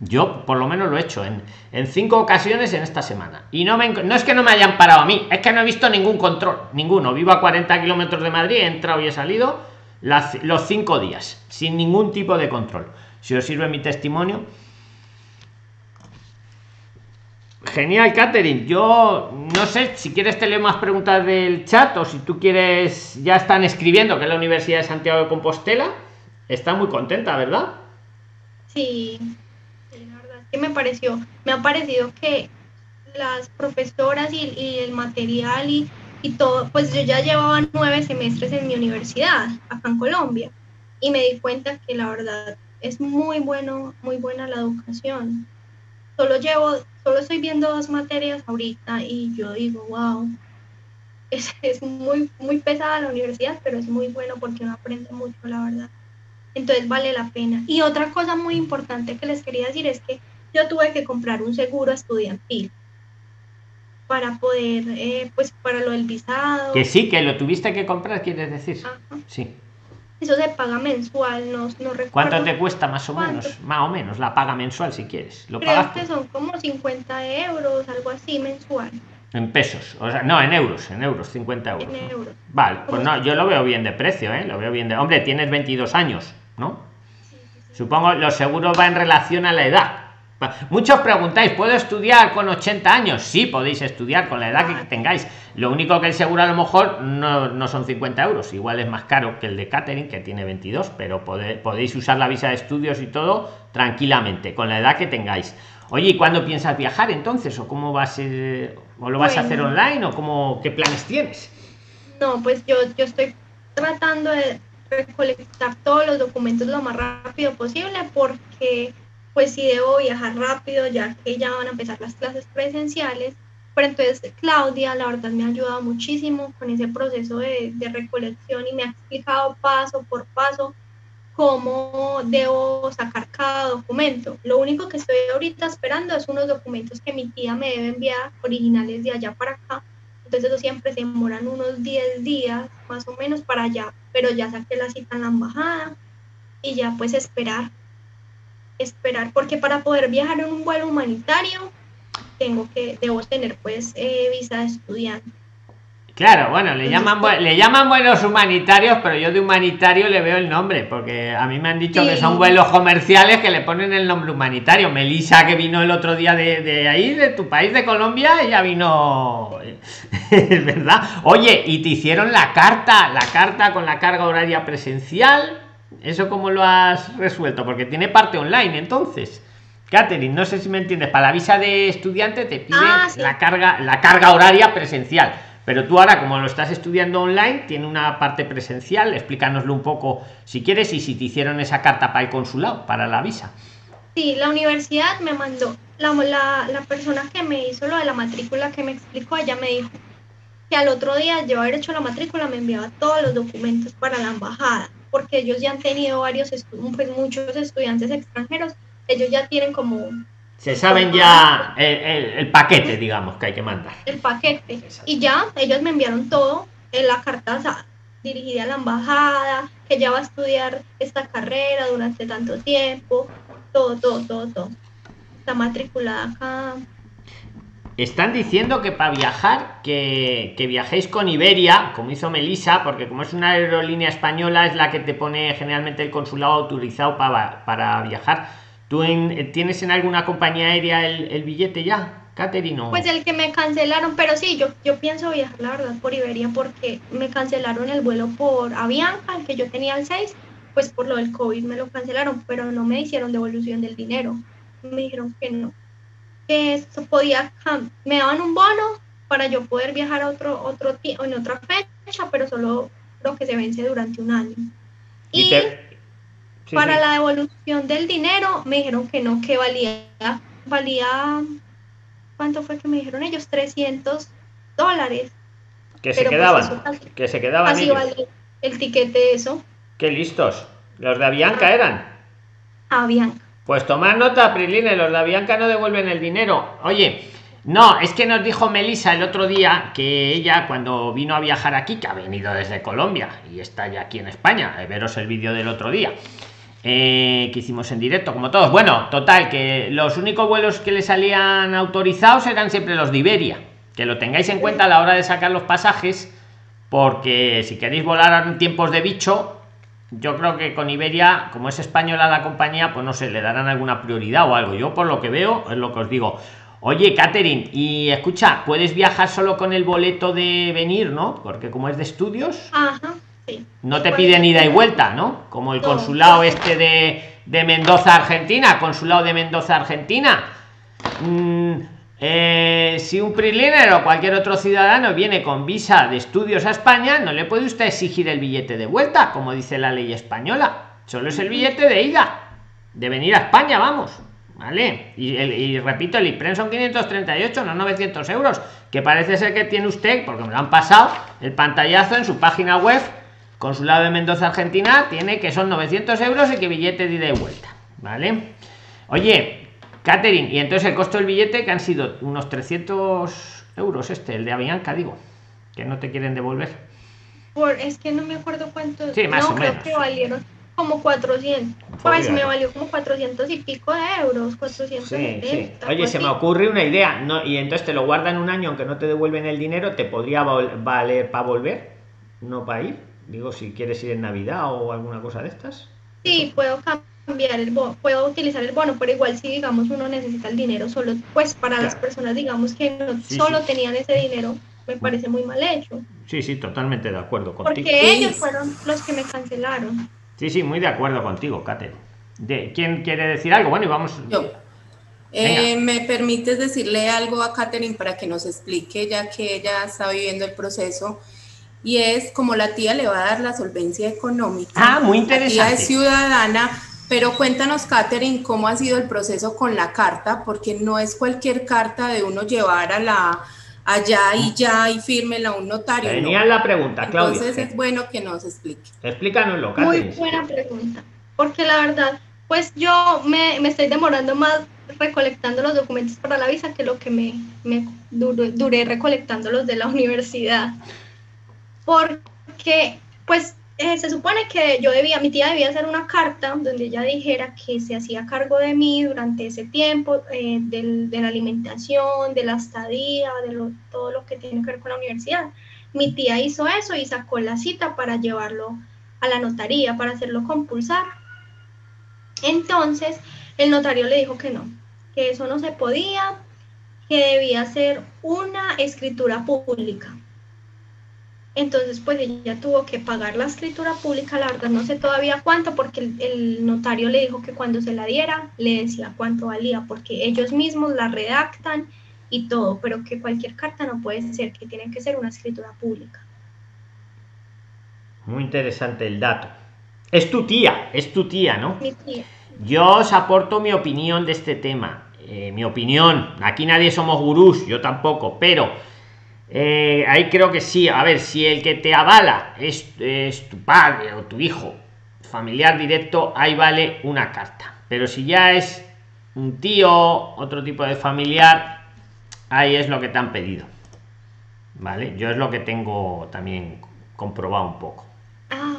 A: Yo por lo menos lo he hecho en, en cinco ocasiones en esta semana. Y no, me, no es que no me hayan parado a mí, es que no he visto ningún control, ninguno. Vivo a 40 kilómetros de Madrid, he entrado y he salido los cinco días, sin ningún tipo de control. Si os sirve mi testimonio. Genial, Catherine. Yo no sé si quieres te leo más preguntas del chat o si tú quieres. Ya están escribiendo que es la Universidad de Santiago de Compostela. Está muy contenta, ¿verdad?
B: Sí, la verdad me pareció, me ha parecido que las profesoras y el material y, y, todo, pues yo ya llevaba nueve semestres en mi universidad, acá en Colombia, y me di cuenta que la verdad es muy bueno, muy buena la educación. Solo llevo, solo estoy viendo dos materias ahorita y yo digo, wow, es, es muy, muy pesada la universidad, pero es muy bueno porque uno aprende mucho, la verdad entonces vale la pena. Y otra cosa muy importante que les quería decir es que yo tuve que comprar un seguro estudiantil para poder, eh, pues para lo del visado.
A: Que sí, que lo tuviste que comprar, quieres decir. Ajá. Sí.
B: Eso se paga mensual, no, no recuerdo.
A: ¿Cuánto te cuesta más o menos? Más o menos, la paga mensual si quieres. ¿Lo
B: Creo pagaste? que son como 50 euros, algo así mensual.
A: En pesos, o sea, no, en euros, en euros, 50 euros.
B: En euros.
A: Vale, pues no, yo lo veo bien de precio, ¿eh? Lo veo bien de... Hombre, tienes 22 años, ¿no? Supongo los seguros va en relación a la edad. Muchos preguntáis, ¿puedo estudiar con 80 años? Sí, podéis estudiar con la edad que tengáis. Lo único que el seguro a lo mejor no, no son 50 euros, igual es más caro que el de Catering, que tiene 22, pero podéis usar la visa de estudios y todo tranquilamente, con la edad que tengáis. Oye, ¿y cuándo piensas viajar entonces? ¿O cómo va a ser? ¿O lo vas a hacer online? ¿O cómo, qué planes tienes?
B: No, pues yo, yo estoy tratando de recolectar todos los documentos lo más rápido posible porque pues si debo viajar rápido ya que ya van a empezar las clases presenciales. Pero entonces Claudia, la verdad, me ha ayudado muchísimo con ese proceso de, de recolección y me ha explicado paso por paso cómo debo sacar cada documento. Lo único que estoy ahorita esperando es unos documentos que mi tía me debe enviar originales de allá para acá. Entonces eso siempre se demoran unos 10 días más o menos para allá, pero ya saqué la cita en la embajada y ya pues esperar, esperar, porque para poder viajar en un vuelo humanitario tengo que, debo tener pues eh, visa de estudiante.
A: Claro, bueno, le llaman, le llaman vuelos humanitarios, pero yo de humanitario le veo el nombre, porque a mí me han dicho que son vuelos comerciales que le ponen el nombre humanitario. Melissa, que vino el otro día de, de ahí, de tu país, de Colombia, ella vino, es verdad. Oye, y te hicieron la carta, la carta con la carga horaria presencial. ¿Eso cómo lo has resuelto? Porque tiene parte online, entonces. Catherine, no sé si me entiendes, para la visa de estudiante te piden ah, sí. la carga, la carga horaria presencial pero tú ahora, como lo estás estudiando online, tiene una parte presencial. Explícanoslo un poco si quieres y si te hicieron esa carta para el consulado, para la visa.
B: Sí, la universidad me mandó, la, la, la persona que me hizo lo de la matrícula que me explicó, ella me dijo que al otro día yo haber hecho la matrícula me enviaba todos los documentos para la embajada, porque ellos ya han tenido varios, pues muchos estudiantes extranjeros, ellos ya tienen como
A: se saben ya el, el, el, paquete, digamos, que hay que mandar.
B: El paquete. Exacto. Y ya ellos me enviaron todo en la carta dirigida a la embajada, que ya va a estudiar esta carrera durante tanto tiempo, todo, todo, todo, todo. Está matriculada acá.
A: Están diciendo que para viajar, que, viajéis con Iberia, como hizo Melissa, porque como es una aerolínea española, es la que te pone generalmente el consulado autorizado para, viajar ¿Tú en, tienes en alguna compañía aérea el, el billete ya, Caterino?
B: Pues el que me cancelaron, pero sí, yo, yo pienso viajar, la verdad, por Iberia porque me cancelaron el vuelo por Avianca, el que yo tenía el 6, pues por lo del COVID me lo cancelaron, pero no me hicieron devolución del dinero. Me dijeron que no, que eso podía, me daban un bono para yo poder viajar a otro, otro en otra fecha, pero solo lo que se vence durante un año.
A: Y, y te,
B: Sí, para sí. la devolución del dinero me dijeron que no, que valía, valía, ¿cuánto fue que me dijeron ellos? 300 dólares.
A: Que se Pero quedaban, pues casi, que se quedaban
B: Así vale el tiquete eso.
A: Qué listos. Los de Avianca ah. eran.
B: Avianca.
A: Pues tomar nota, Priline, los de Avianca no devuelven el dinero. Oye, no, es que nos dijo Melissa el otro día que ella cuando vino a viajar aquí, que ha venido desde Colombia y está ya aquí en España, veros el vídeo del otro día, eh, que hicimos en directo, como todos. Bueno, total, que los únicos vuelos que le salían autorizados eran siempre los de Iberia. Que lo tengáis en cuenta a la hora de sacar los pasajes, porque si queréis volar en tiempos de bicho, yo creo que con Iberia, como es española la compañía, pues no sé, le darán alguna prioridad o algo. Yo por lo que veo, es lo que os digo. Oye, Catherine, y escucha, puedes viajar solo con el boleto de venir, ¿no? Porque como es de estudios.
B: Ajá.
A: No te piden ida y vuelta, ¿no? Como el consulado este de, Mendoza, Argentina, consulado de Mendoza, Argentina. Mm, eh, si un PRIXLINER o cualquier otro ciudadano viene con visa de estudios a España, no le puede usted exigir el billete de vuelta, como dice la ley española. Solo es el billete de ida, de venir a España, vamos. ¿Vale? Y, repito, el IPREN son 538, no 900 euros, que parece ser que tiene usted, porque me lo han pasado, el pantallazo en su página web Consulado de Mendoza, Argentina, tiene que son 900 euros y que billete de ida y vuelta. ¿Vale? Oye, Catherine, y entonces el costo del billete que han sido unos 300 euros este, el de Avianca, digo, que no te quieren devolver.
B: Por, es que no me acuerdo cuánto.
A: Sí, más
B: no,
A: o
B: creo
A: menos.
B: que valieron como 400. Pues me valió como 400 y pico de euros, 400.
A: Sí, sí. Oye, se me ocurre una idea, ¿no? Y entonces te lo guardan un año, aunque no te devuelven el dinero, ¿te podría valer para volver? ¿No para ir? Digo, si quieres ir en Navidad o alguna cosa de estas.
B: Sí, puedo cambiar el bono, puedo utilizar el bono, pero igual si digamos uno necesita el dinero solo, pues para las personas digamos que no solo tenían ese dinero, me parece muy mal hecho.
A: Sí, sí, totalmente de acuerdo contigo.
B: Porque ellos fueron los que me cancelaron.
A: Sí, sí, muy de acuerdo contigo, Kate. De, ¿Quién quiere decir algo? Bueno, y vamos.
C: Yo. Eh, ¿Me permites decirle algo a Catherine para que nos explique, ya que ella está viviendo el proceso? y es como la tía le va a dar la solvencia económica.
A: Ah, muy interesante.
C: La tía es ciudadana, pero cuéntanos, Catherine, cómo ha sido el proceso con la carta, porque no es cualquier carta de uno llevar a la allá y ya y fírmela a un notario.
A: Tenía la pregunta, Claudia.
C: Entonces es bueno que nos explique.
A: Explícanoslo, Catherine.
B: Muy buena pregunta, porque la verdad, pues yo me, me estoy demorando más recolectando los documentos para la visa que lo que me, me duré recolectando los de la universidad porque pues eh, se supone que yo debía, mi tía debía hacer una carta donde ella dijera que se hacía cargo de mí durante ese tiempo, eh, de la alimentación, de la estadía, de todo lo que tiene que ver con la universidad. Mi tía hizo eso y sacó la cita para llevarlo a la notaría, para hacerlo compulsar. Entonces, el notario le dijo que no, que eso no se podía, que debía ser una escritura pública. Entonces, pues ella tuvo que pagar la escritura pública, la verdad no sé todavía cuánto, porque el, notario le dijo que cuando se la diera, le decía cuánto valía, porque ellos mismos la redactan y todo, pero que cualquier carta no puede ser, que tiene que ser una escritura pública.
A: Muy interesante el dato. Es tu tía, es tu tía, ¿no?
B: Mi tía.
A: Yo os aporto mi opinión de este tema. Eh, mi opinión, aquí nadie somos gurús, yo tampoco, pero eh, ahí creo que sí. A ver, si el que te avala es, tu padre o tu hijo, familiar directo, ahí vale una carta. Pero si ya es un tío, otro tipo de familiar, ahí es lo que te han pedido. ¿Vale? Yo es lo que tengo también comprobado un poco.
B: Ah.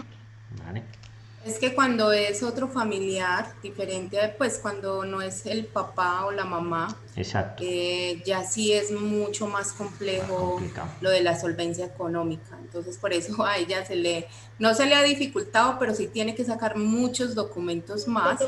A: ¿Vale?
C: Es que cuando es otro familiar, diferente, pues cuando no es el papá o la mamá,
A: Exacto.
C: Eh, ya sí es mucho más complejo lo de la solvencia económica. Entonces, por eso a ella se le, no se le ha dificultado, pero sí tiene que sacar muchos documentos más.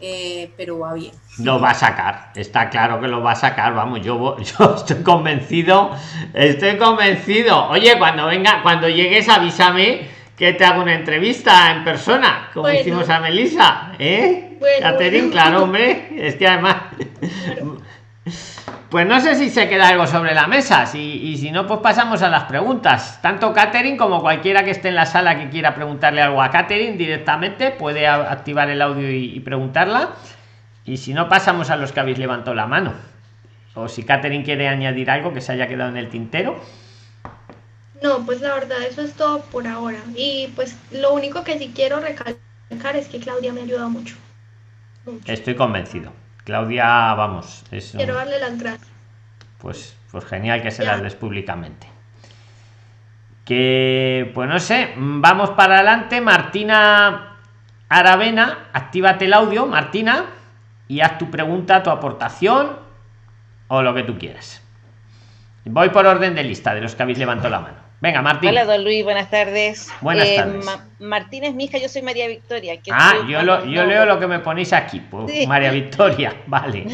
C: Eh, pero va bien.
A: Lo va a sacar, está claro que lo va a sacar, vamos, yo, yo estoy convencido, estoy convencido. Oye, cuando venga, cuando llegues, avísame que te hago una entrevista en persona, como hicimos a Melissa, ¿eh? Catherine, claro, hombre, es que además... Pues no sé si se queda algo sobre la mesa, si, y si no, pues pasamos a las preguntas. Tanto Catherine como cualquiera que esté en la sala que quiera preguntarle algo a Catherine directamente puede activar el audio y, y preguntarla. Y si no, pasamos a los que habéis levantado la mano. O si Catherine quiere añadir algo que se haya quedado en el tintero.
B: No, pues la verdad eso es todo por ahora. Y pues lo único que sí quiero recalcar es que Claudia me ayuda mucho. mucho.
A: Estoy convencido. Claudia, vamos. Es
B: quiero darle las gracias.
A: Pues, pues genial que se las des públicamente. Que, pues no sé, vamos para adelante. Martina Aravena, actívate el audio, Martina, y haz tu pregunta, tu aportación o lo que tú quieras. Voy por orden de lista de los que habéis levantado la mano. Venga, Martín.
E: Hola, don Luis, buenas tardes.
A: Buenas eh, tardes.
E: Martín es mi hija, yo soy María Victoria.
A: ah, yo, lo, yo leo lo que me ponéis aquí. Pues, María Victoria, vale.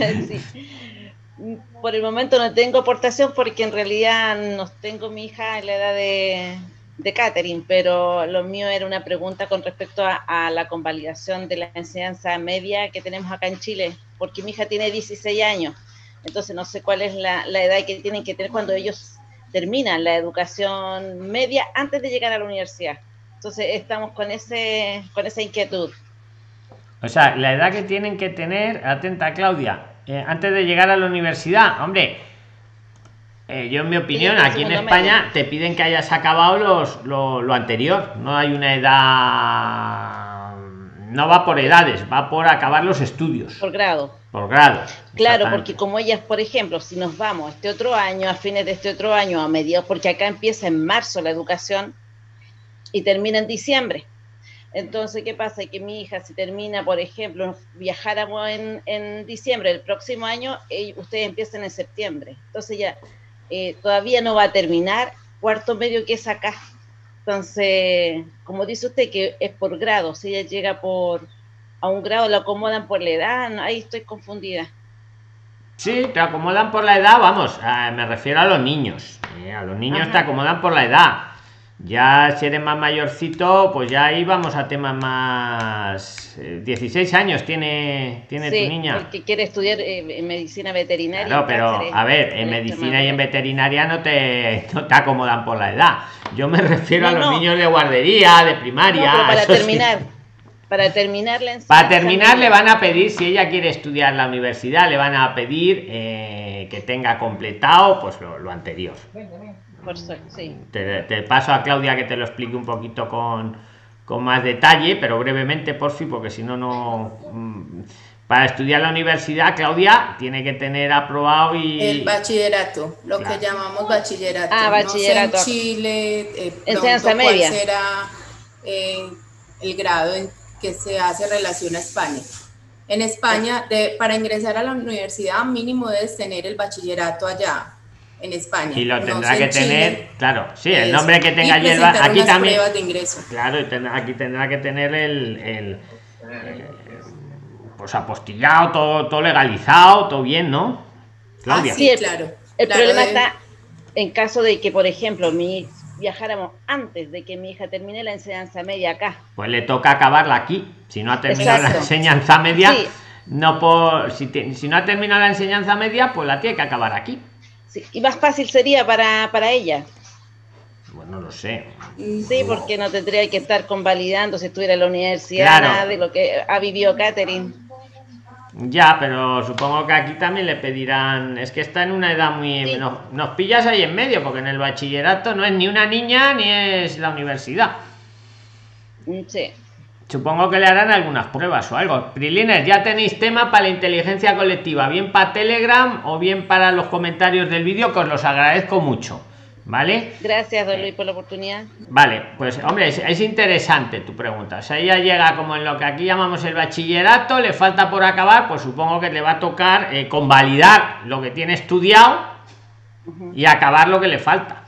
E: Por el momento no tengo aportación porque en realidad no tengo mi hija en la edad de, de Catherine, pero lo mío era una pregunta con respecto a, la convalidación de la enseñanza media que tenemos acá en Chile, porque mi hija tiene 16 años, entonces no sé cuál es la, edad que tienen que tener cuando ellos terminan la educación media antes de llegar a la universidad. Entonces estamos con, ese, con esa inquietud.
A: O sea, la edad que tienen que tener, atenta Claudia, eh, antes de llegar a la universidad, hombre, eh, yo en mi opinión, aquí en España te piden que hayas acabado los, lo, anterior. No hay una edad. No va por edades, va por acabar los estudios.
E: Por grado.
A: Por grado.
E: Claro, porque como ellas, por ejemplo, si nos vamos este otro año, a fines de este otro año, a mediados, porque acá empieza en marzo la educación y termina en diciembre. Entonces, ¿qué pasa? Que mi hija, si termina, por ejemplo, viajáramos en, en diciembre del próximo año, ustedes empiezan en septiembre. Entonces ya eh, todavía no va a terminar cuarto medio que es acá. Entonces, como dice usted, que es por grado, si ella llega por a un grado, lo acomodan por la edad, ahí estoy confundida.
A: Sí, te acomodan por la edad, vamos, me refiero a los niños. Eh, a los niños te acomodan por la edad. Ya si eres más mayorcito, pues ya íbamos a temas más... 16 eh, años tiene, tiene tu niña.
E: Porque quiere estudiar eh, medicina veterinaria.
A: No, pero a ver, en medicina y en veterinaria no te, te acomodan por la edad. Yo me refiero a los niños de guardería, de primaria.
E: para terminar, para terminar la
A: Para terminar le van a pedir, si ella quiere estudiar la universidad, le van a pedir eh, que tenga completado pues lo, lo anterior. Te, paso a Claudia que te lo explique un poquito con, más detalle, pero brevemente, por fin, porque si no, no. Mm, para estudiar la universidad, Claudia tiene que tener aprobado y.
C: El bachillerato, lo que llamamos bachillerato.
E: Ah, bachillerato.
C: en Chile,
E: eh, enseñanza media.
C: ¿Cuál será eh, el grado en que se hace relación a España? En España, de, para ingresar a la universidad, mínimo debes tener el bachillerato allá en España.
A: Y lo tendrá que tener, claro, sí, el nombre que tenga allí aquí también.
C: De ingreso.
A: Claro, aquí tendrá que tener el, el, pues apostillado, todo, todo legalizado, todo bien, ¿no?
E: Claudia. sí, claro. El problema está en caso de que, por ejemplo, mi viajáramos antes de que mi hija termine la enseñanza media acá.
A: Pues le toca acabarla aquí. Si no ha terminado la enseñanza media, no por si, si no ha terminado la enseñanza media, pues la tiene que acabar aquí
E: y más fácil sería para, para ella.
A: Bueno, lo sé.
E: Sí, porque no tendría que estar convalidando si estuviera en la universidad, nada de lo que ha vivido Catherine.
A: Ya, pero supongo que aquí también le pedirán. Es que está en una edad muy. Nos, nos, pillas ahí en medio, porque en el bachillerato no es ni una niña ni es la universidad.
E: Sí.
A: Supongo que le harán algunas pruebas o algo. Prilines, ya tenéis tema para la inteligencia colectiva, bien para Telegram o bien para los comentarios del vídeo, que os los agradezco mucho. ¿Vale?
E: Gracias, don Luis, por la oportunidad.
A: Vale, pues hombre, es, interesante tu pregunta. O sea, ella llega como en lo que aquí llamamos el bachillerato, le falta por acabar, pues supongo que le va a tocar eh, convalidar lo que tiene estudiado y acabar lo que le falta.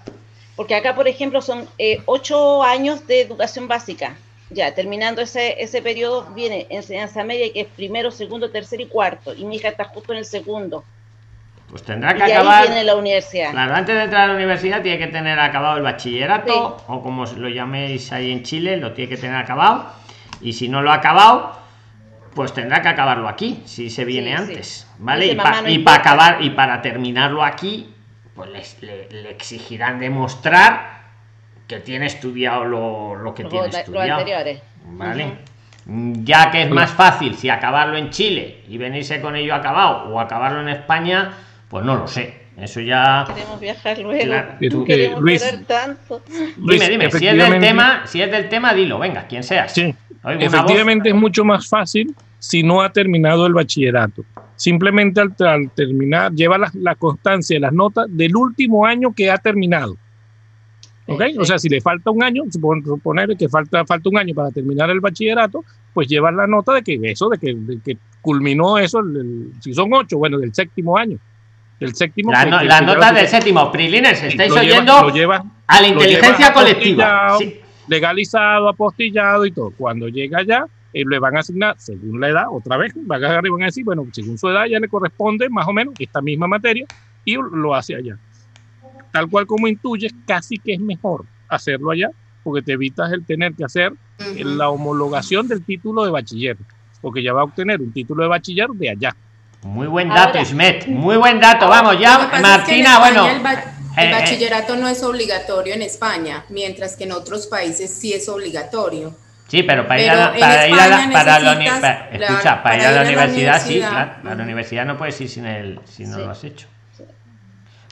E: Porque acá, por ejemplo, son eh, ocho años de educación básica ya, terminando ese, ese periodo, viene enseñanza media, que es primero, segundo, tercero y cuarto. Y mi hija está justo en el segundo.
A: Pues tendrá que acabar.
E: Ahí viene la universidad.
A: Claro, antes de entrar a la universidad tiene que tener acabado el bachillerato, o como lo llaméis ahí en Chile, lo tiene que tener acabado. Y si no lo ha acabado, pues tendrá que acabarlo aquí, si se viene antes. ¿Vale? Y, para acabar, y para terminarlo aquí, pues le exigirán demostrar que tiene estudiado lo, que tiene estudiado. Vale. Ya que es más fácil si acabarlo en Chile y venirse con ello acabado o acabarlo en España, pues no lo sé. Eso ya.
E: Queremos viajar luego. queremos
A: Luis, tanto. dime, dime, si es del tema, si es del tema, dilo, venga, quien sea.
F: Sí. Efectivamente es mucho más fácil si no ha terminado el bachillerato. Simplemente al, terminar, lleva la, la constancia de las notas del último año que ha terminado. ¿Ok? O sea, si le falta un año, suponer que falta, falta un año para terminar el bachillerato, pues llevas la nota de que eso, de que, que culminó eso, si son ocho, bueno, del séptimo año. Del séptimo.
A: La, nota del séptimo. Prilines, estáis oyendo a la inteligencia colectiva.
F: Legalizado, apostillado y todo. Cuando llega allá, eh, le van a asignar, según la edad, otra vez, van a y van a decir, bueno, según su edad ya le corresponde más o menos esta misma materia y lo hace allá. Tal cual como intuyes, casi que es mejor hacerlo allá, porque te evitas el tener que hacer la homologación del título de bachiller, porque ya va a obtener un título de bachiller de allá.
A: Muy buen dato, Ismet. Muy buen dato. Vamos ya, Martina, bueno.
C: El, eh, eh. bachillerato no es obligatorio en España, mientras que en otros países sí es obligatorio.
A: Sí, pero para ir a la, para ir a la, para escucha, para, ir a la, universidad, sí, claro. A la universidad no puedes ir sin el, si no lo has hecho.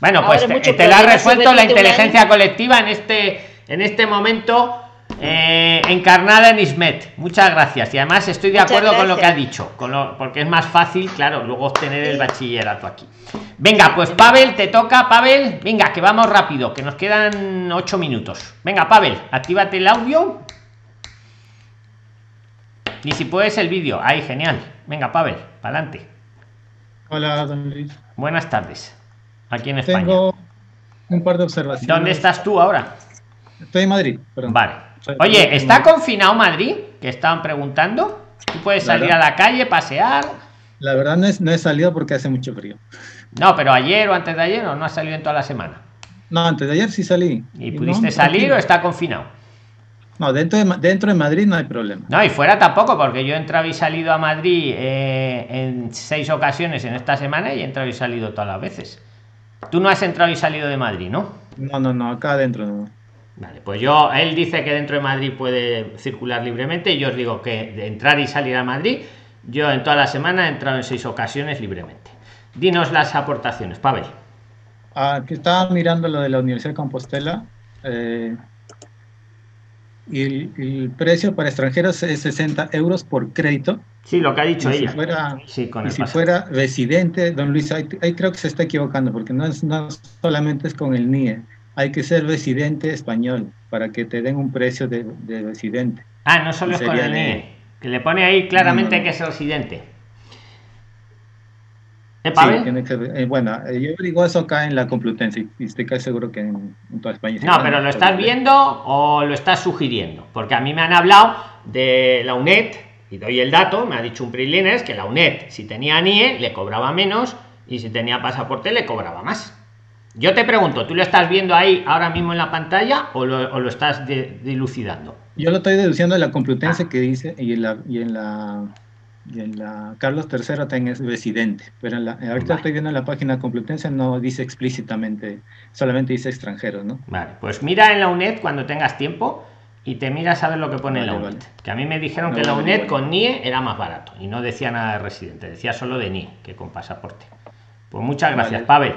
A: Bueno, pues te, te la ha resuelto la inteligencia colectiva en este, en este momento eh, encarnada en Ismet. Muchas gracias. Y además estoy de acuerdo con lo que ha dicho, con lo, porque es más fácil, claro, luego obtener el bachillerato aquí. Venga, pues Pavel, te toca, Pavel. Venga, que vamos rápido, que nos quedan ocho minutos. Venga, Pavel, actívate el audio. Y si puedes el vídeo. Ahí, genial. Venga, Pavel, para adelante.
D: Hola, don Luis.
A: Buenas tardes. Aquí en España.
D: Tengo un par de observaciones.
A: ¿Dónde estás tú ahora?
D: Estoy en Madrid.
A: Vale. Oye, ¿está confinado Madrid? Que estaban preguntando. ¿Tú puedes salir a la calle, pasear?
D: La verdad no, no he salido porque hace mucho frío.
A: No, pero ayer o antes de ayer o no has salido en toda la semana.
D: No, antes de ayer sí salí.
A: ¿Y pudiste salir o está confinado?
D: No, dentro de, dentro de Madrid no hay problema.
A: No, y fuera tampoco, porque yo he entrado y salido a Madrid eh, en seis ocasiones en esta semana y he entrado y salido todas las veces. Tú no has entrado y salido de Madrid, ¿no?
D: No, no, no, acá adentro no.
A: Vale, pues yo, él dice que dentro de Madrid puede circular libremente y yo os digo que de entrar y salir a Madrid, yo en toda la semana he entrado en seis ocasiones libremente. Dinos las aportaciones, Pavel.
D: Aquí ah, estaba mirando lo de la Universidad de Compostela eh, y el, precio para extranjeros es 60 euros por crédito.
A: Sí, lo que ha dicho ella.
D: Si fuera, sí, con y si fuera residente, don Luis, ahí, creo que se está equivocando porque no, es, no solamente es con el NIE hay que ser residente español para que te den un precio de, residente.
A: Ah, no solo es con el NIE, que le pone ahí claramente que es residente.
D: ¿Eh, sí, eh, bueno, eh, yo digo eso acá en la Complutense y estoy casi seguro que en, toda España.
A: No, pero ¿lo estás viendo o lo estás sugiriendo? Porque a mí me han hablado de la UNED, y doy el dato, me ha dicho un Prilines que la UNED, si tenía NIE, le cobraba menos y si tenía pasaporte, le cobraba más. Yo te pregunto, ¿tú lo estás viendo ahí ahora mismo en la pantalla o lo, estás dilucidando?
D: Yo lo estoy deduciendo de la Complutense ah. que dice y en la, y en la, en la Carlos III también es residente, pero en la, ahorita estoy viendo en la página Complutense no dice explícitamente, solamente dice extranjeros, ¿no?
A: Vale, pues mira en la UNED cuando tengas tiempo y te miras a ver lo que pone en la UNED. Que a mí me dijeron que la UNED con NIE era más barato y no decía nada de residente, decía solo de NIE, que con pasaporte. Pues muchas gracias, Pavel.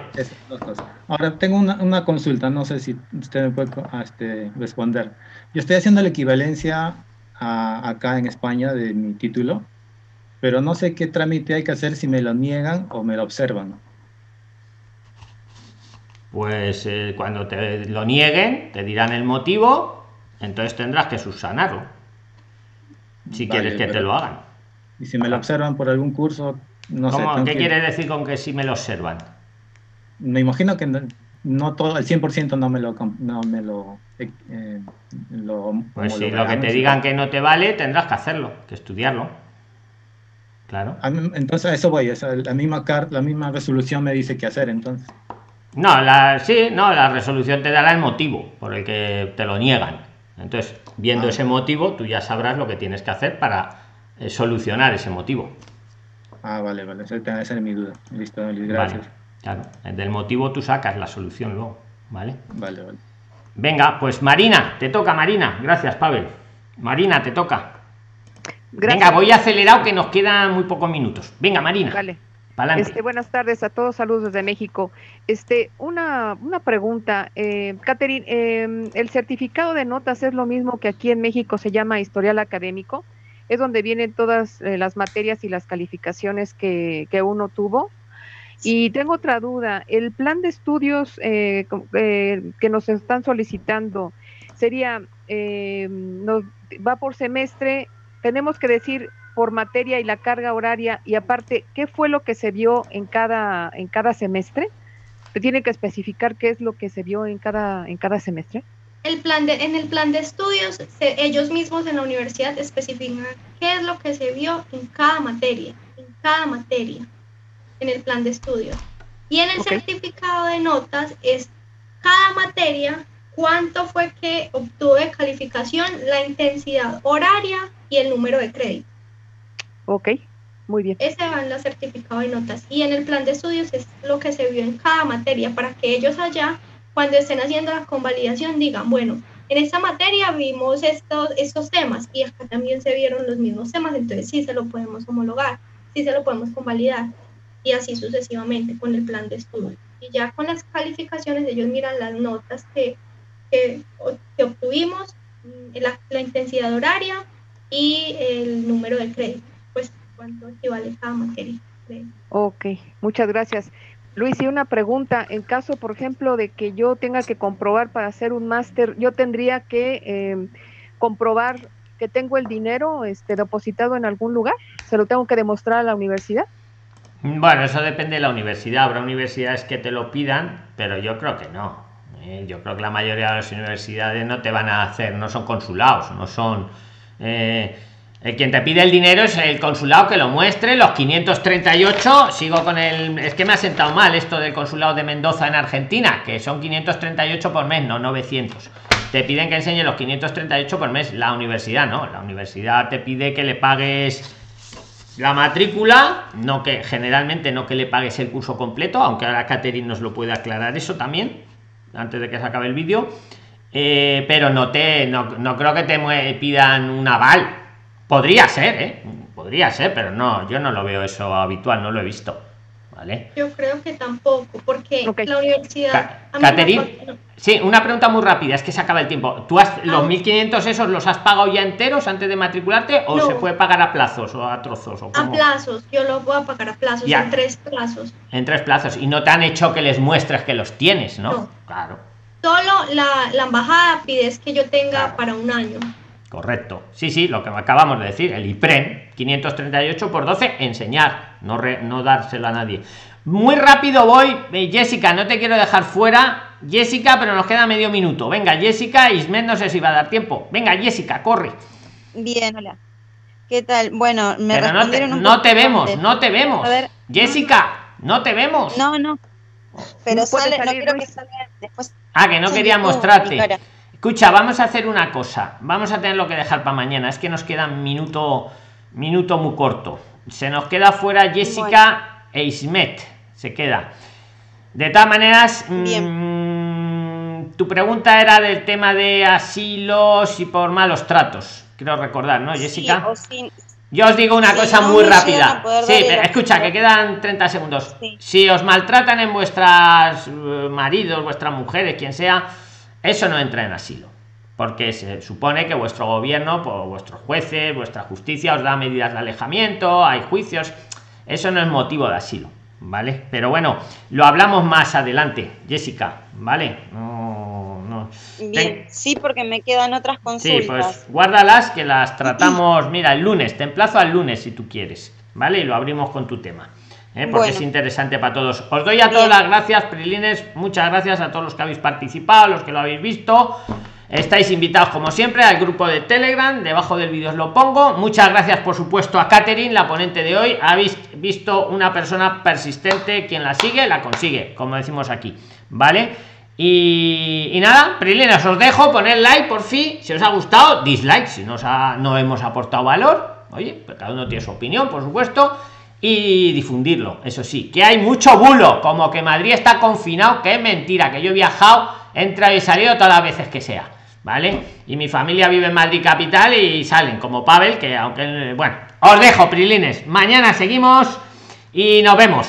D: Ahora tengo una, consulta, no sé si usted me puede este, responder. Yo estoy haciendo la equivalencia acá en España de mi título, pero no sé qué trámite hay que hacer si me lo niegan o me lo observan.
A: Pues eh, cuando te lo nieguen, te dirán el motivo, entonces tendrás que subsanarlo. Si quieres que te lo hagan.
D: Y si me lo observan por algún curso,
A: ¿Qué quiere decir con que si me lo observan?
D: Me imagino que no, todo, el 100% no me lo... No me lo, eh, eh,
A: pues si lo que te digan que no te vale, tendrás que hacerlo, que estudiarlo. Claro.
D: Entonces a eso voy, la, misma la misma resolución me dice qué hacer entonces.
A: No, la, sí, no, la resolución te dará el motivo por el que te lo niegan. Entonces, viendo ah. ese motivo, tú ya sabrás lo que tienes que hacer para eh, solucionar ese motivo.
D: Ah, vale, vale. Esa es mi duda. Listo, gracias.
A: claro. Del motivo tú sacas la solución luego. ¿Vale?
D: Vale, vale.
A: Venga, pues Marina, te toca, Marina. Gracias, Pavel. Marina, te toca. Venga, voy acelerado que nos quedan muy pocos minutos. Venga, Marina.
G: Vale. Este, buenas tardes a todos, saludos desde México. Este, una, una pregunta, eh, Catherine, em, ¿el certificado de notas es lo mismo que aquí en México se llama historial académico? es donde vienen todas eh, las materias y las calificaciones que, uno tuvo. Y tengo otra duda, el plan de estudios eh, eh, que nos están solicitando sería, va por semestre tenemos que decir por materia y la carga horaria y aparte, ¿qué fue lo que se vio en cada, en cada semestre? ¿Te tiene que especificar qué es lo que se vio en cada, en cada semestre?
B: El plan de, en el plan de estudios, ellos mismos en la universidad especifican qué es lo que se vio en cada materia, en cada materia, en el plan de estudios. Y en el certificado de notas es cada materia, cuánto fue que obtuvo de calificación, la intensidad horaria y el número de crédito.
G: Ok, muy bien.
B: Ese va en el certificado de notas. Y en el plan de estudios es lo que se vio en cada materia para que ellos allá, cuando estén haciendo la convalidación, digan, bueno, en esta materia vimos estos, estos temas y acá también se vieron los mismos temas, entonces sí se lo podemos homologar, sí se lo podemos convalidar y así sucesivamente con el plan de estudio. Y ya con las calificaciones ellos miran las notas que, que, que obtuvimos, mm, la, la intensidad horaria y el número de crédito cuánto equivale cada materia. Ok,
G: muchas gracias. Luis, y una pregunta, en caso, por ejemplo, de que yo tenga que comprobar para hacer un máster, yo tendría que em, comprobar que tengo el dinero este, depositado en algún lugar, ¿se lo tengo que demostrar a la universidad?
A: Bueno, eso depende de la universidad. Habrá universidades que te lo pidan, pero yo creo que no. ¿Eh? yo creo que la mayoría de las universidades no te van a hacer, no son consulados, no son... Eh, el quien te pide el dinero es el consulado que lo muestre, los 538, sigo con el... Es que me ha sentado mal esto del consulado de Mendoza en Argentina, que son 538 por mes, no 900. Te piden que enseñe los 538 por mes. La universidad, ¿no? La universidad te pide que le pagues la matrícula, no que generalmente no que le pagues el curso completo, aunque ahora Catherine nos lo puede aclarar eso también, antes de que se acabe el vídeo. Eh, pero no te no, no creo que te pidan un aval Podría ser, ¿eh? Podría ser, pero no, yo no lo veo eso habitual, no lo he visto. ¿Vale?
B: Yo creo que tampoco, porque la universidad...
A: Catherine, sí, una pregunta muy rápida, es que se acaba el tiempo. ¿Tú has, los 1.500 ah. esos los has pagado ya enteros antes de matricularte o se puede pagar a plazos o a trozos? O
B: a plazos, yo lo voy a pagar a plazos, en tres plazos.
A: En tres plazos, y no te han hecho que les muestres que los tienes, ¿no? Claro.
B: Solo la, la embajada pides que yo tenga para un año.
A: Correcto. Sí, sí, lo que acabamos de decir, el IPREN 538 por 12, enseñar, no, no dárselo a nadie. Muy rápido voy, eh, Jessica, no te quiero dejar fuera. Jessica, pero nos queda medio minuto. Venga, Jessica, Ismet, no sé si va a dar tiempo. Venga, Jessica, corre.
H: Bien, hola. ¿Qué tal? Bueno, me
A: no te, no te vemos, no te vemos. Jessica, no te vemos.
H: No, no. Pero sale, no quiero que salga después.
A: Ah, que no quería mostrarte. Escucha, vamos a hacer una cosa. Vamos a tenerlo que dejar para mañana. Es que nos queda un minuto, minuto muy corto. Se nos queda fuera Jessica e Ismet. Se queda. De todas maneras, mm, tu pregunta era del tema de asilos y por malos tratos. Quiero recordar, ¿no, Jessica? Yo os digo una cosa muy rápida. Sí, escucha, que quedan 30 segundos. Si os maltratan en vuestras eh, maridos, vuestras mujeres, quien sea, eso no entra en asilo, porque se supone que vuestro gobierno, por vuestros jueces, vuestra justicia os da medidas de alejamiento, hay juicios. Eso no es motivo de asilo, ¿vale? Pero bueno, lo hablamos más adelante, Jessica, ¿vale? No, no.
H: Bien, sí, porque me quedan otras consultas.
A: Sí, pues guárdalas que las tratamos, mira, el lunes, te emplazo al lunes si tú quieres, ¿vale? Y lo abrimos con tu tema. ¿eh? porque es interesante para todos. Os doy a todas las gracias, Prilines. Muchas gracias a todos los que habéis participado, los que lo habéis visto. Estáis invitados, como siempre, al grupo de Telegram. Debajo del vídeo os lo pongo. Muchas gracias, por supuesto, a Katherine, la ponente de hoy. Habéis visto una persona persistente. Quien la sigue, la consigue, como decimos aquí. ¿Vale? Y, nada, Prilines, os dejo. Poner like, por fin. Si os ha gustado, dislike. Si nos ha, no hemos aportado valor. Oye, pues cada uno tiene su opinión, por supuesto y difundirlo. Eso sí, que hay mucho bulo, como que Madrid está confinado, que es mentira, que yo he viajado, entra y salido todas las veces que sea, ¿vale? Y mi familia vive en Madrid capital y salen, como Pavel, que aunque, bueno, os dejo, Prilines, mañana seguimos y nos vemos.